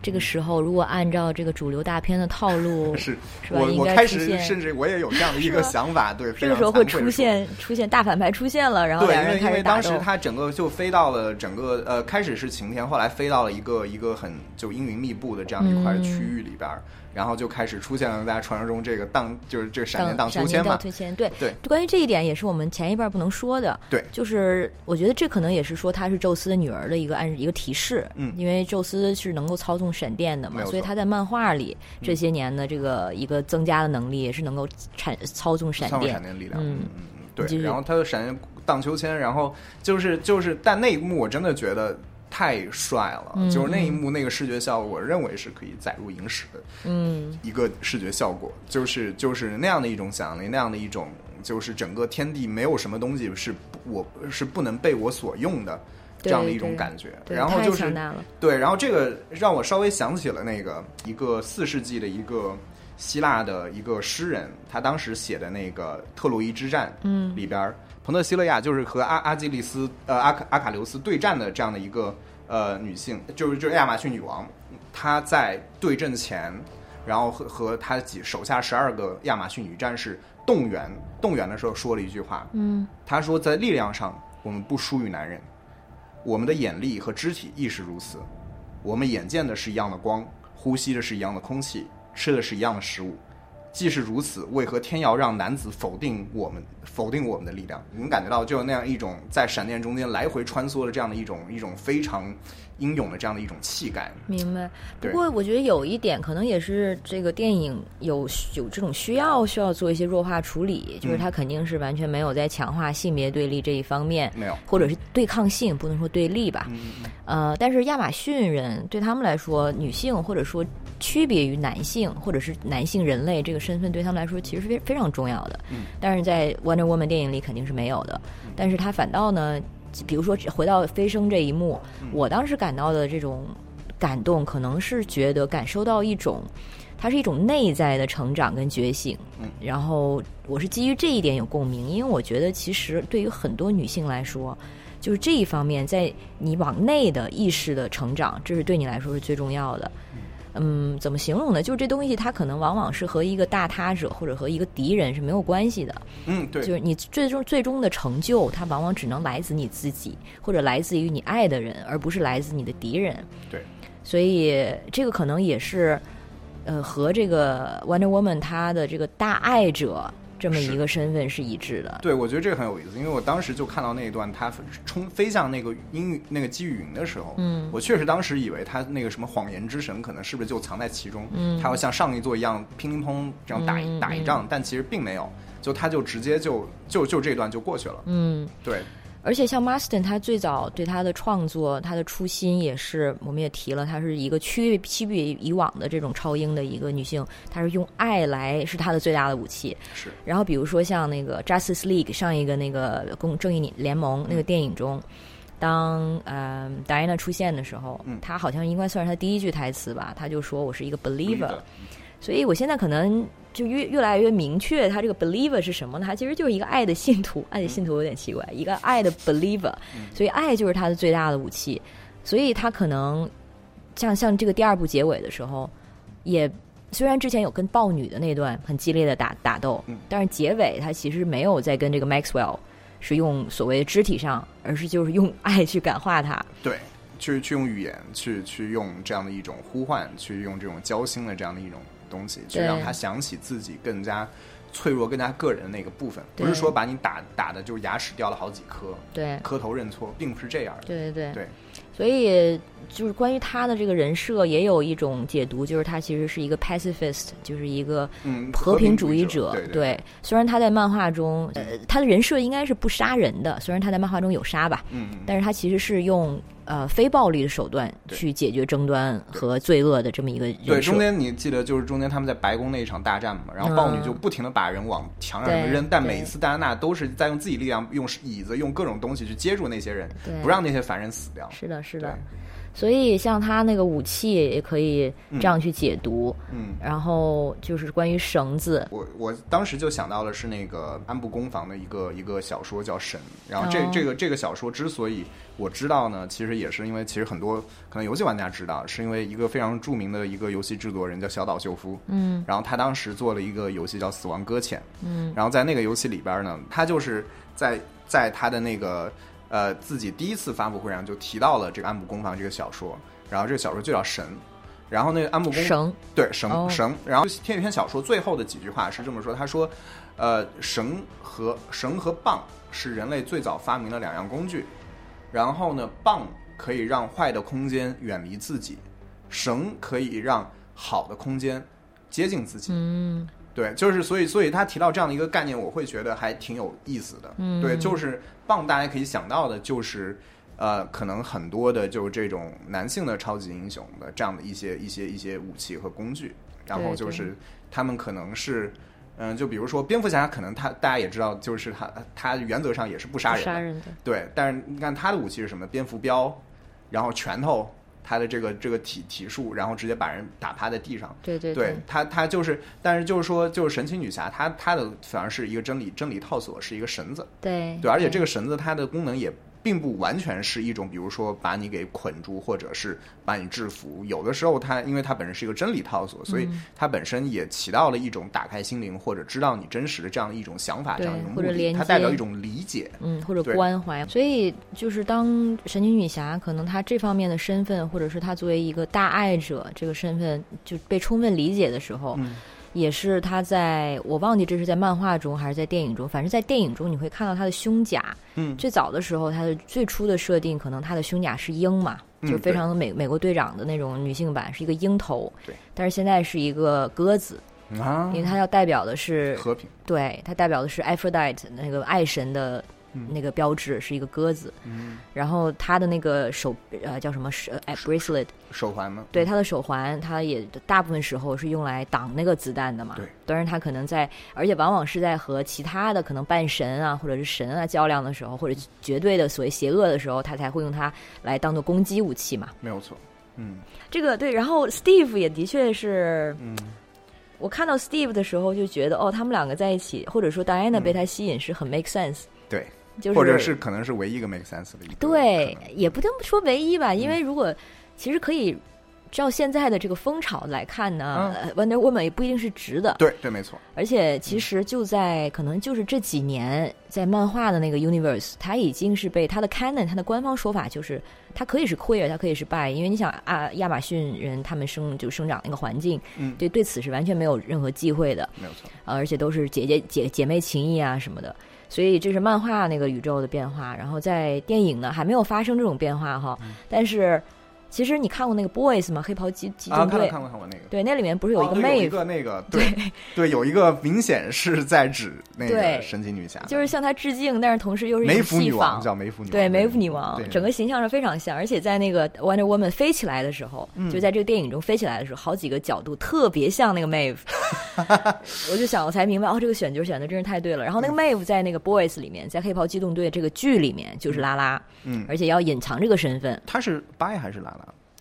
这个时候如果按照这个主流大片的套路，[LAUGHS] 是是吧？应我我开始甚至我也有这样的一个想法，对，这个时候会出现出现大反派出现了，然后对，两因为因人开始打斗为当时。他整个就飞到了整个呃，开始是晴天，后来飞到了一个一个很就阴云密布的这样一块嗯区域里边儿，然后就开始出现了大家传说中这个荡就是这个闪电荡秋千嘛，对对。关于这一点，也是我们前一半不能说的。对就是我觉得这可能也是说她是宙斯的女儿的一个暗示一个提示。嗯因为宙斯是能够操纵闪电的嘛，所以他在漫画里这些年的这个一个增加的能力也是能够产操纵闪电操纵闪。电力量，嗯嗯嗯，对就。是然后他的闪电荡秋千，然后就是就是，但那一幕我真的觉得太帅了，嗯就是那一幕那个视觉效果，我认为是可以载入影史的嗯一个视觉效果，就是就是那样的一种想象力，那样的一种就是整个天地没有什么东西是不我是不能被我所用的。这样的一种感觉，然后就是。对，然后这个让我稍微想起了那个一个四世纪的一个希腊的一个诗人，他当时写的那个特洛伊之战，嗯里边儿彭特希勒亚就是和阿阿基里斯呃阿卡阿卡琉斯对战的这样的一个呃女性，就是就是亚马逊女王，她在对阵前，然后和和她几手下十二个亚马逊女战士动员动员的时候说了一句话，嗯她说在力量上我们不输于男人，我们的眼力和肢体亦是如此，我们眼见的是一样的光，呼吸的是一样的空气，吃的是一样的食物。既是如此，为何天要让男子否定我们，否定我们的力量？你能感觉到，就那样一种在闪电中间来回穿梭的这样的一种一种非常英勇的这样的一种气概。明白。不过我觉得有一点可能也是这个电影有有这种需要，需要做一些弱化处理，就是嗯它肯定是完全没有在强化性别对立这一方面，没有，或者是对抗性，不能说对立吧。呃，但是亚马逊人对他们来说，女性或者说区别于男性或者是男性人类这个身份，对他们来说其实是非非常重要的。嗯，但是在 Wonder Woman 电影里肯定是没有的。但是他反倒呢，比如说回到飞升这一幕，嗯我当时感到的这种感动，可能是觉得感受到一种。它是一种内在的成长跟觉醒，嗯，然后我是基于这一点有共鸣，因为我觉得其实对于很多女性来说，就是这一方面，在你往内的意识的成长，这是对你来说是最重要的。嗯，怎么形容呢？就是这东西它可能往往是和一个大他者或者和一个敌人是没有关系的，嗯，对，就是你最终最终的成就，它往往只能来自你自己，或者来自于你爱的人，而不是来自你的敌人。对，所以这个可能也是，呃，和这个 Wonder Woman 她的这个大爱者这么一个身份是一致的。对，我觉得这个很有意思，因为我当时就看到那一段他冲飞向那个阴云那个积雨云的时候，嗯我确实当时以为他那个什么谎言之神可能是不是就藏在其中，嗯他要像上一座一样乒乒乓这样打一、打一仗，但其实并没有，就他就直接就就就这段就过去了，嗯，对，而且像 Marston，他最早对他的创作，他的初心也是，我们也提了，他是一个区区别于以往的这种超英的一个女性，她是用爱来是她的最大的武器。是，然后比如说像那个 Justice League 上一个那个公正义联盟那个电影中，当呃 Diana 出现的时候，嗯。他好像应该算是她第一句台词吧，她就说我是一个 believer，所以我现在可能就越越来越明确，他这个 believer 是什么呢？他其实就是一个爱的信徒，爱的信徒有点奇怪，一个爱的 believer，所以爱就是他的最大的武器，所以他可能像像这个第二部结尾的时候，也虽然之前有跟豹女的那段很激烈的打打斗，嗯但是结尾他其实没有在跟这个 Maxwell 是用所谓的肢体上，而是就是用爱去感化他。对，去去用语言，去去用这样的一种呼唤，去用这种交心的这样的一种东西，去让他想起自己更加脆弱、更加个人的那个部分，不是说把你打打的就是牙齿掉了好几颗，对，磕头认错，并不是这样的。对对对。对，所以就是关于他的这个人设，也有一种解读，就是他其实是一个 pacifist，就是一个嗯，和平主义者，对对，虽然他在漫画中，呃，他的人设应该是不杀人的，虽然他在漫画中有杀吧，嗯，嗯但是他其实是用呃非暴力的手段去解决争端和罪恶的这么一个人设。对，中间你记得就是中间他们在白宫那一场大战嘛，然后豹女嗯就不停的把人往墙上对扔，但每一次戴安娜都是在用自己力量，用椅子，用各种东西去接住那些人，对不让那些凡人死掉。是的，是对的。所以像他那个武器也可以这样去解读，嗯，然后就是关于绳子，我我当时就想到了是那个安部公房的一个一个小说叫《神》，然后这、哦。这个这个小说之所以我知道呢，其实也是因为其实很多可能游戏玩家知道，是因为一个非常著名的一个游戏制作人叫小岛秀夫，嗯。然后他当时做了一个游戏叫《死亡搁浅》，嗯。然后在那个游戏里边呢，他就是在在他的那个呃自己第一次发布会上就提到了这个安部公房这个小说，然后这个小说就叫《神》，然后那个安部公绳，对绳哦。绳，然后这篇小说最后的几句话是这么说：他说，呃，绳和绳和棒是人类最早发明的两样工具，然后呢，棒可以让坏的空间远离自己，绳可以让好的空间接近自己。嗯对，就是所以，所以他提到这样的一个概念，我会觉得还挺有意思的。嗯对，就是棒，大家可以想到的就是，呃，可能很多的就是这种男性的超级英雄的这样的一些一些一些武器和工具，然后就是他们可能是，嗯、就比如说蝙蝠侠，可能他大家也知道，就是他他原则上也是不杀人的，杀人的，对，但是你看他的武器是什么？蝙蝠镖，然后拳头，他的这个这个体体术，然后直接把人打趴在地上。对对对他，他就是，但是就是说，就是神奇女侠，她她的反而是一个真理真理套索，是一个绳子，对对，而且这个绳子它的功能也并不完全是一种，比如说把你给捆住，或者是把你制服。有的时候它，因为它本身是一个真理套索，所以嗯它本身也起到了一种打开心灵或者知道你真实的这样的一种想法，这样一种目的。或者连接它代表一种理解。嗯，或者关怀，所以就是当神奇女侠，可能她这方面的身份，或者是她作为一个大爱者这个身份就被充分理解的时候，嗯也是他在我忘记这是在漫画中还是在电影中，反正在电影中你会看到他的胸甲。嗯最早的时候，他的最初的设定可能他的胸甲是鹰嘛，嗯就非常的美美国队长的那种女性版，是一个鹰头。对，但是现在是一个鸽子，啊因为它要代表的是和平。对，它代表的是 Aphrodite 那个爱神的嗯那个标志，是一个鸽子。嗯，然后他的那个手呃叫什么是呃 bracelet，手环吗？对他的手环，他也大部分时候是用来挡那个子弹的嘛。对，当然他可能在，而且往往是在和其他的可能半神啊或者是神啊较量的时候，或者绝对的所谓邪恶的时候，他才会用它来当做攻击武器嘛。没有错。嗯这个对，然后 Steve 也的确是，嗯，我看到 Steve 的时候就觉得，哦，他们两个在一起，或者说 Diana 嗯被他吸引是很 make sense，对，就是或者是可能是唯一一个 make sense 的一个。对也不能说唯一吧，因嗯为如果其实可以照现在的这个风潮来看呢、嗯呃 w o n d e r Woman 也不一定是直的，对对，没错。而且其实就在可能就是这几年，在漫画的那个 universe，它已经是被它的 canon，它的官方说法就是它可以是 queer，它可以是 bi，因为你想啊，亚马逊人他们生就生长那个环境，嗯，对对此是完全没有任何忌讳的，没有错。呃，而且都是姐姐姐姐妹情谊啊什么的，所以这是漫画那个宇宙的变化。然后在电影呢还没有发生这种变化哈，但是其实你看过那个 Boys 吗？黑袍机机啊，动队，看过看过看过那个。对，那里面不是有一个哦对有一 Maeve，、个那个 [LAUGHS] 对对，有一个明显是在指那个对神奇女侠，就是向她致敬，但是同时又是梅芙女戏王。叫梅芙女王，对，梅芙女王整个形象是非常像，而且在那个 Wonder Woman 飞起来的时候，嗯就在这个电影中飞起来的时候，好几个角度特别像那个 Maeve，[LAUGHS] 我就想，我才明白，哦，这个选角选的真是太对了。然后那个 Maeve 在那个 Boys 里面，在黑袍机动队这个剧里面就是拉拉，嗯，而且要隐藏这个身份，她是 bi 还是拉拉？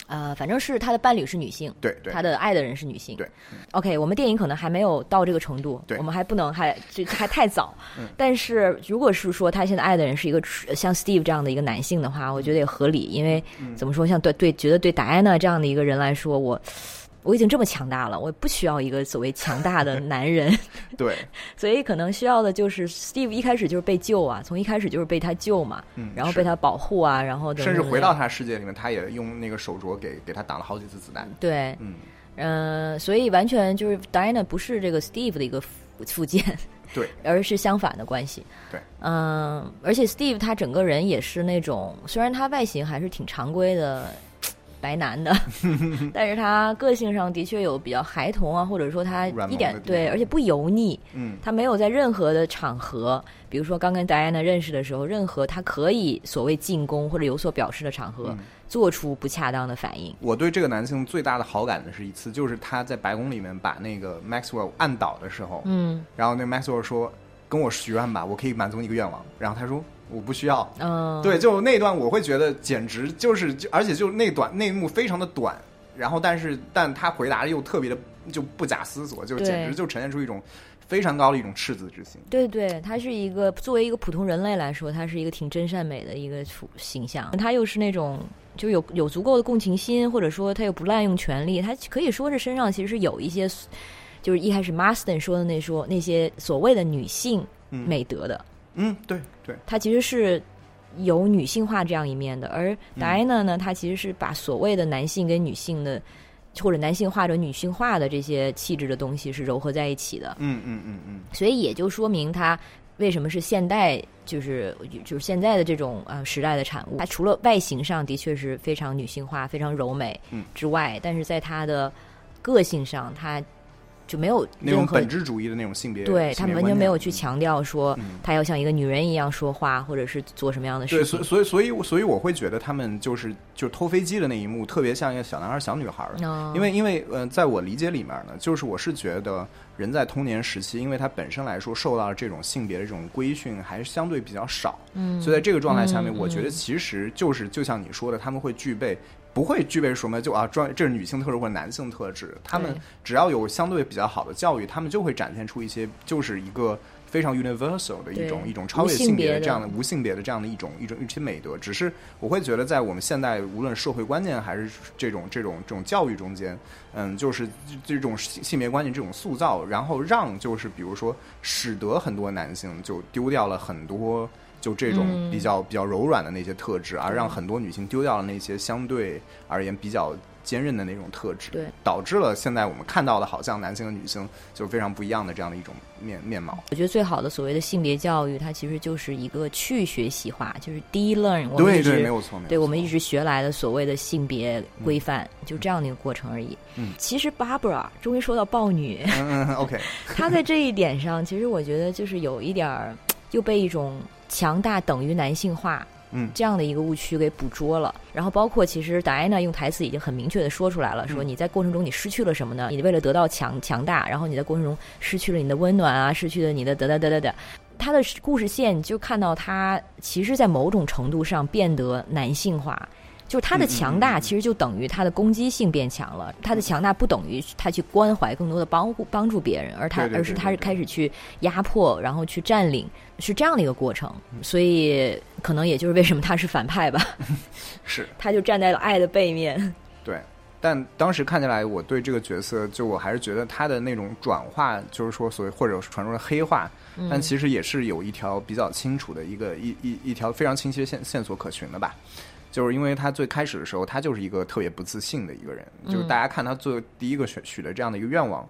呃，反正是他的伴侣是女性，对对他的爱的人是女性。对 OK，我们电影可能还没有到这个程度，对我们还不能还这还太早。嗯但是如果是说他现在爱的人是一个像 Steve 这样的一个男性的话，我觉得也合理，因为、嗯怎么说，像对对，觉得对戴安娜这样的一个人来说，我。我已经这么强大了，我不需要一个所谓强大的男人，[LAUGHS] 对，[LAUGHS] 所以可能需要的就是 Steve 一开始就是被救啊，从一开始就是被他救嘛，嗯，然后被他保护啊，然后等甚至回到他世界里面，他也用那个手镯给给他挡了好几次子弹。对，嗯，嗯、所以完全就是 Diana 不是这个 Steve 的一个附附件，对，[LAUGHS] 而是相反的关系。对，嗯、而且 Steve 他整个人也是那种，虽然他外形还是挺常规的。白男的，[LAUGHS] [LAUGHS] 但是他个性上的确有比较孩童啊，或者说他一点对，而且不油腻，嗯，他没有在任何的场合，比如说刚跟戴安娜认识的时候，任何他可以所谓进攻或者有所表示的场合，嗯做出不恰当的反应。我对这个男性最大的好感的是一次，就是他在白宫里面把那个 Maxwell 按倒的时候，嗯然后那 Maxwell 说：“跟我许愿吧，我可以满足你一个愿望。”然后他说：“我不需要。”嗯，对，就那段我会觉得简直就是，就而且就那短那一幕非常的短，然后但是但他回答的又特别的就不假思索，就对简直就呈现出一种非常高的一种赤子之心。对对，他是一个作为一个普通人类来说，他是一个挺真善美的一个处形象。他又是那种就有有足够的共情心，或者说他又不滥用权力，他可以说是身上其实有一些，就是一开始 Marston 说的那说那些所谓的女性嗯美德的，嗯，对对，他其实是。有女性化这样一面的，而嗯 Diana 呢，她其实是把所谓的男性跟女性的，或者男性化或者女性化的这些气质的东西是糅合在一起的。嗯嗯嗯嗯，所以也就说明它为什么是现代，就是就是现在的这种呃时代的产物。它除了外形上的确是非常女性化、非常柔美嗯之外，但是在它的个性上，它就没有那种本质主义的那种性别，对他们完全没有去强调说他要像一个女人一样说话，或者是做什么样的，事情。所以所以所以所以我会觉得他们就是就偷飞机的那一幕，特别像一个小男孩、小女孩因为因为呃，在我理解里面呢，就是我是觉得人在童年时期，因为他本身来说受到这种性别的这种规训还是相对比较少，嗯，所以在这个状态下面，嗯。我觉得其实就是就像你说的，他们会具备。不会具备什么就啊，专这是女性特质或者男性特质。他们只要有相对比较好的教育，他们就会展现出一些就是一个非常 universal 的一种一种超越性性别别的的这样的无性别的这样的一种一种一些美德。只是我会觉得，在我们现代无论社会观念还是这种这种这种教育中间，嗯，就是这种性性别观念这种塑造，然后让就是比如说使得很多男性就丢掉了很多。就这种嗯比较比较柔软的那些特质，而让很多女性丢掉了那些相对而言比较坚韧的那种特质，对，导致了现在我们看到的好像男性和女性就是非常不一样的这样的一种面面貌。我觉得最好的所谓的性别教育，它其实就是一个去学习化，就是 de-learn。我们对一直对，没有错，没有错对我们一直学来的所谓的性别规范，就这样的一个过程而已。嗯，其实 Barbara 终于说到豹女，嗯嗯，[LAUGHS] OK，[LAUGHS] 她在这一点上，其实我觉得就是有一点儿又被一种强大等于男性化。嗯这样的一个误区给捕捉了，然后包括其实达安娜用台词已经很明确的说出来了，说嗯你在过程中你失去了什么呢？你为了得到强强大，然后你在过程中失去了你的温暖啊，失去了你的得得得得得。他的故事线就看到他其实，在某种程度上变得男性化，就是他的强大其实就等于他的攻击性变强了。他的强大不等于他去关怀更多的帮帮助别人，而他而是他是开始去压迫，然后去占领，是这样的一个过程。嗯所以可能也就是为什么他是反派吧，[LAUGHS] 是他就站在了爱的背面。对。但当时看起来，我对这个角色，就我还是觉得他的那种转化，就是说所谓或者传说的黑化，嗯但其实也是有一条比较清楚的一个一一一条非常清晰的线线索可循的吧。就是因为他最开始的时候，他就是一个特别不自信的一个人，就是大家看他做第一个许许的这样的一个愿望，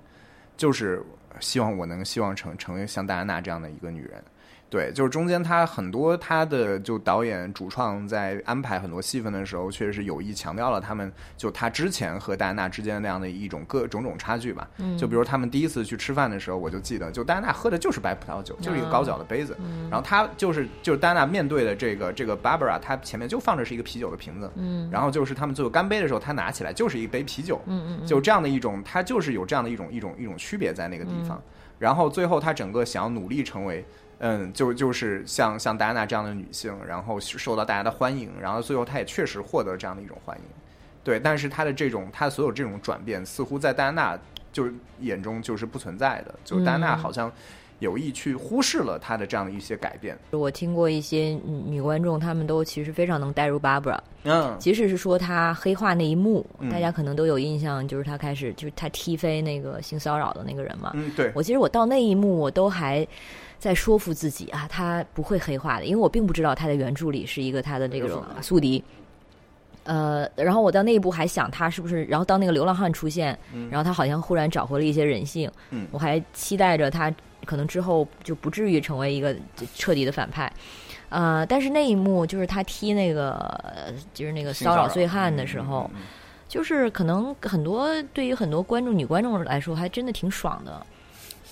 就是希望我能希望成成为像戴安娜这样的一个女人。对，就是中间他很多他的就导演主创在安排很多戏份的时候，确实是有意强调了他们就他之前和戴安娜之间那样的一种各种种差距吧。嗯就比如他们第一次去吃饭的时候，我就记得，就戴安娜喝的就是白葡萄酒，就是一个高脚的杯子，嗯然后他就是就是戴安娜面对的这个这个 Barbara，他前面就放着是一个啤酒的瓶子，嗯然后就是他们最后干杯的时候，他拿起来就是一杯啤酒，嗯嗯就这样的一种，他就是有这样的一种一种一种区别在那个地嗯方。然后最后他整个想要努力成为，嗯，就就是像像戴安娜这样的女性，然后受到大家的欢迎，然后最后她也确实获得这样的一种欢迎。对，但是她的这种她所有这种转变，似乎在戴安娜就是眼中就是不存在的，就戴安娜嗯好像有意去忽视了她的这样的一些改变。我听过一些女女观众，她们都其实非常能带入 Barbara，嗯，即使是说她黑化那一幕，嗯大家可能都有印象，就是她开始就是她踢飞那个性骚扰的那个人嘛。嗯，对，我其实我到那一幕，我都还在说服自己啊，他不会黑化的，因为我并不知道他的原著里是一个他的这种宿敌。呃，然后我到那一步还想他是不是，然后当那个流浪汉出现，然后他好像忽然找回了一些人性，嗯我还期待着他可能之后就不至于成为一个彻底的反派。呃，但是那一幕就是他踢那个呃就是那个骚扰醉汉的时候，就是可能很多对于很多观众女观众来说，还真的挺爽的，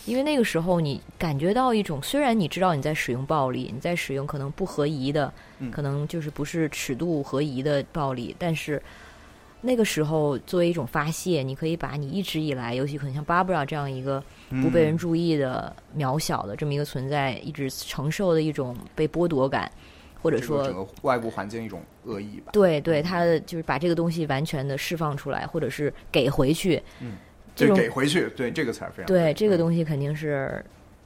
因为那个时候你感觉到一种，虽然你知道你在使用暴力，你在使用可能不合宜的，嗯可能就是不是尺度合宜的暴力，但是那个时候作为一种发泄，你可以把你一直以来，尤其可能像 Barbara 这样一个不被人注意的、渺小的这么一个存在，一直承受的一种被剥夺感，或者说整个外部环境一种恶意吧。对对，他的就是把这个东西完全的释放出来，或者是给回去。这对，种给回去，对这个词儿非常对这个，东西肯定是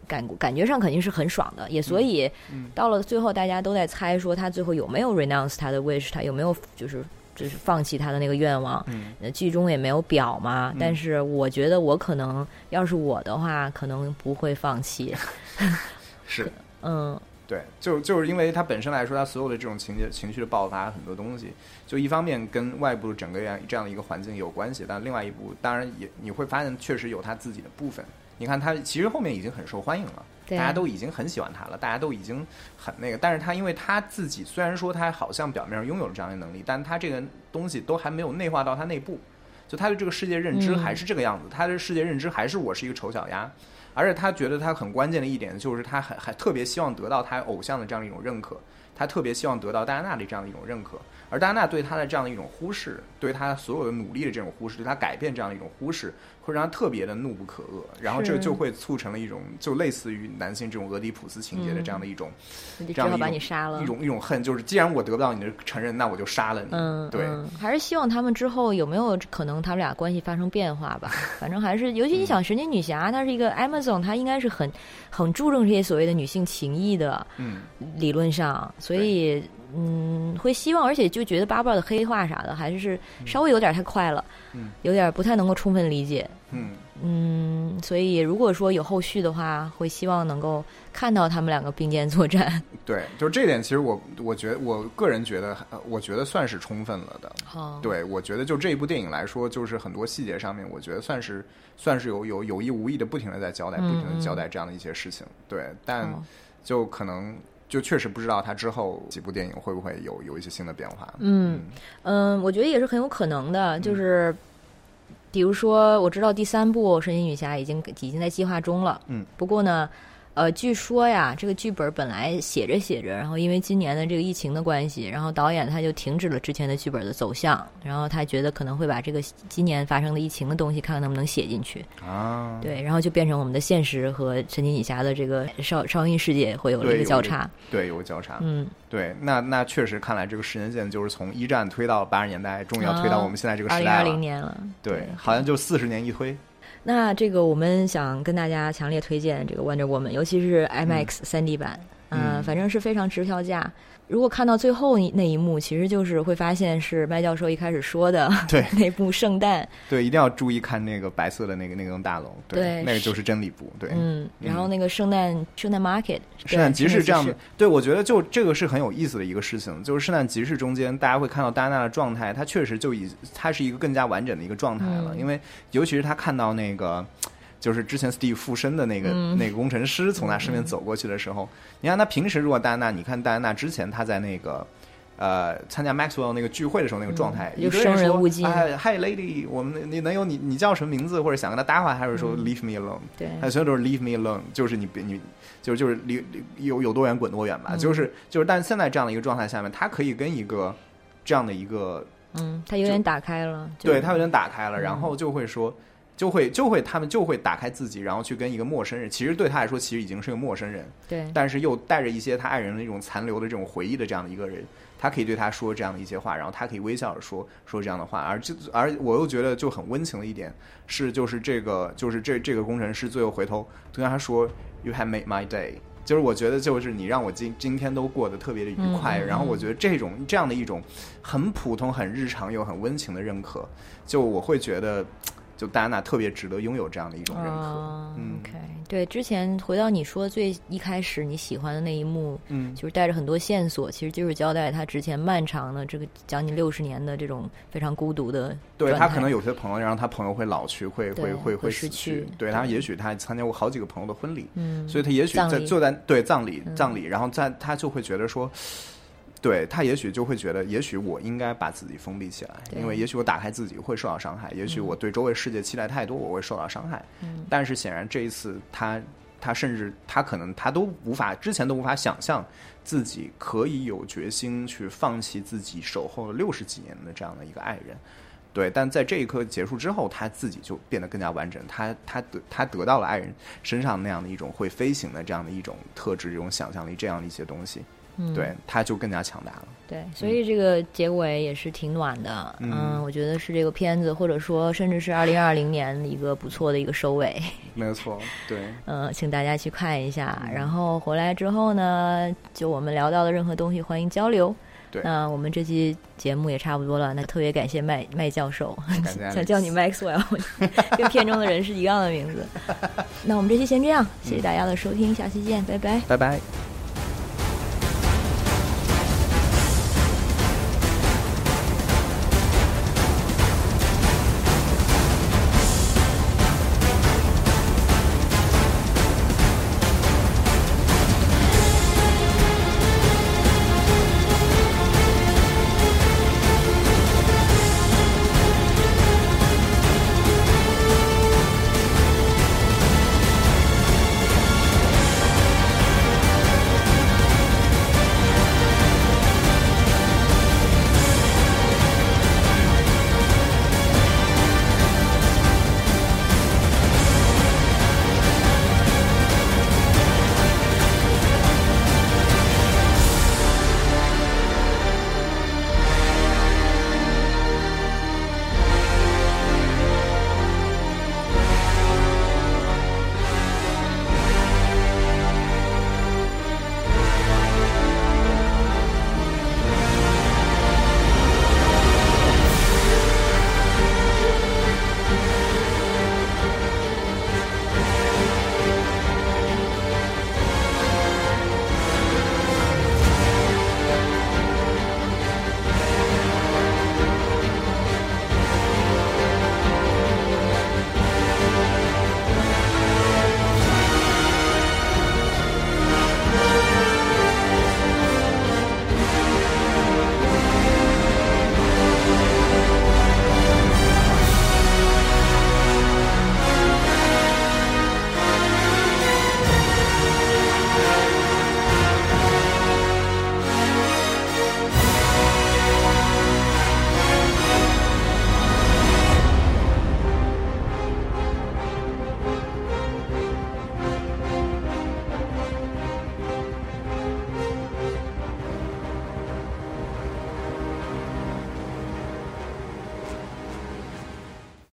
感感觉上肯定是很爽的，也所以嗯到了最后，大家都在猜说他最后有没有 renounce 他的 wish，他有没有就是就是放弃他的那个愿望。嗯呃剧中也没有表嘛，嗯但是我觉得我可能要是我的话，可能不会放弃。[LAUGHS] 是。嗯对，就就是因为它本身来说，它所有的这种情节、情绪的爆发，很多东西，就一方面跟外部整个这样这样的一个环境有关系，但另外一部当然也你会发现，确实有它自己的部分。你看，它其实后面已经很受欢迎了，大家都已经很喜欢他了，大家都已经很那个。但是他因为他自己虽然说他好像表面上拥有了这样的能力，但他这个东西都还没有内化到他内部，就他对这个世界认知嗯还是这个样子，他的世界认知还是我是一个丑小鸭。而且他觉得他很关键的一点就是他还还特别希望得到他偶像的这样一种认可，他特别希望得到戴安娜的这样的一种认可，而戴安娜对他的这样的一种忽视，对他所有的努力的这种忽视，对他改变这样的一种忽视，会让他特别的怒不可遏，然后这就会促成了一种就类似于男性这种俄狄浦斯情节的这样的一种、这样的一种你杀了一。种一种恨，就是既然我得不到你的承认，那我就杀了你。嗯，对，嗯还是希望他们之后有没有可能他们俩关系发生变化吧。[LAUGHS] 反正还是，尤其你想，神奇女侠她是一个 Amazon，她应该是很很注重这些所谓的女性情谊的，嗯，理论上，所以嗯，会希望，而且就觉得巴巴的黑化啥的，还是稍微有点太快了，嗯，有点不太能够充分理解。嗯，嗯，所以如果说有后续的话，会希望能够看到他们两个并肩作战。[LAUGHS] 对，就这点，其实我我觉得我个人觉得，呃我觉得算是充分了的。好，对，我觉得就这一部电影来说，就是很多细节上面，我觉得算是算是有有有意无意的不停的在交代，不停嗯的交代这样的一些事情。对，但好就可能就确实不知道他之后几部电影会不会有有一些新的变化。嗯嗯，我觉得也是很有可能的，就是。比如说，我知道第三部《神奇女侠》已经已经在计划中了。嗯，不过呢，呃，据说呀，这个剧本本来写着写着，然后因为今年的这个疫情的关系，然后导演他就停止了之前的剧本的走向，然后他觉得可能会把这个今年发生的疫情的东西看看能不能写进去。啊，对，然后就变成我们的现实和神奇女侠的这个少少映世界会有了一个交叉。对，有个交叉。嗯，对，那那确实看来这个时间线就是从一战推到八十年代，终于要推到我们现在这个时代二零二。零年了。对，好像就四十年一推。那这个我们想跟大家强烈推荐这个 Wonder Woman，尤其是 IMAX 3 D 版，嗯、嗯反正是非常值票价。如果看到最后一那一幕，其实就是会发现是麦教授一开始说的对。[LAUGHS] 那部圣诞，对，一定要注意看那个白色的那个那栋大楼，对那个就是真理部，对，嗯，然后那个圣诞圣诞 market，圣诞集市这样的对，对我觉得就这个是很有意思的一个事情，就是圣诞集市中间，大家会看到戴安娜的状态，她确实就已她是一个更加完整的一个状态了，嗯。因为尤其是她看到那个。就是之前 Steve 附身的那个、嗯。那个工程师从他身边走过去的时候，你看他平时如果戴安娜，你看戴安娜之前他在那个。呃，参加 Maxwell 那个聚会的时候那个状态，嗯就一堆人说生人勿近哎，Hi lady，我们你能有你你叫什么名字，或者想跟他搭话，还是说 Leave me alone？、对。他所有都是 Leave me alone，就是你别你就是就是离离有有多远滚多远吧，嗯。就是就是，但是现在这样的一个状态下面，他可以跟一个这样的一个嗯，他有点打开了，对他有点打开了，嗯然后就会说，就会就会他们就会打开自己，然后去跟一个陌生人，其实对他来说其实已经是个陌生人，对但是又带着一些他爱人的那种残留的这种回忆的这样的一个人，他可以对他说这样的一些话，然后他可以微笑着说说这样的话，而这而我又觉得就很温情的一点是，就是这个就是这这个工程师最后回头对他说，You have made my day。就是我觉得，就是你让我今今天都过得特别的愉快，然后我觉得这种这样的一种很普通、很日常又很温情的认可，就我会觉得，就戴安娜特别值得拥有这样的一种认可。哦嗯。OK，对，之前回到你说最一开始你喜欢的那一幕，嗯，就是带着很多线索，其实就是交代他之前漫长的这个将近六十年的这种非常孤独的对他可能有些朋友，然后他朋友会老去，会会会会失死去。去。对他，也许他参加过好几个朋友的婚礼，嗯，所以他也许在就在对葬礼嗯。葬礼，然后在他就会觉得说，对他也许就会觉得，也许我应该把自己封闭起来，因为也许我打开自己会受到伤害，也许我对周围世界期待太多，我会受到伤害。嗯但是显然这一次他。他甚至他可能他都无法之前都无法想象自己可以有决心去放弃自己守候了六十几年的这样的一个爱人，对，但在这一刻结束之后，他自己就变得更加完整。他他得他得到了爱人身上那样的一种会飞行的这样的一种特质，这种想象力，这样的一些东西，嗯对，他就更加强大了。对，所以这个结尾也是挺暖的。嗯嗯，我觉得是这个片子，或者说甚至是二零二零年一个不错的一个收尾。没有错，对，[LAUGHS] 嗯，请大家去看一下。嗯然后回来之后呢，就我们聊到的任何东西，欢迎交流。对那我们这期节目也差不多了，那特别感谢麦麦教授，想 [LAUGHS] 叫你 Maxwell，[LAUGHS] 跟片中的人是一样的名字。那我们这期先这样，谢谢大家的收听，下期见，拜拜。拜拜。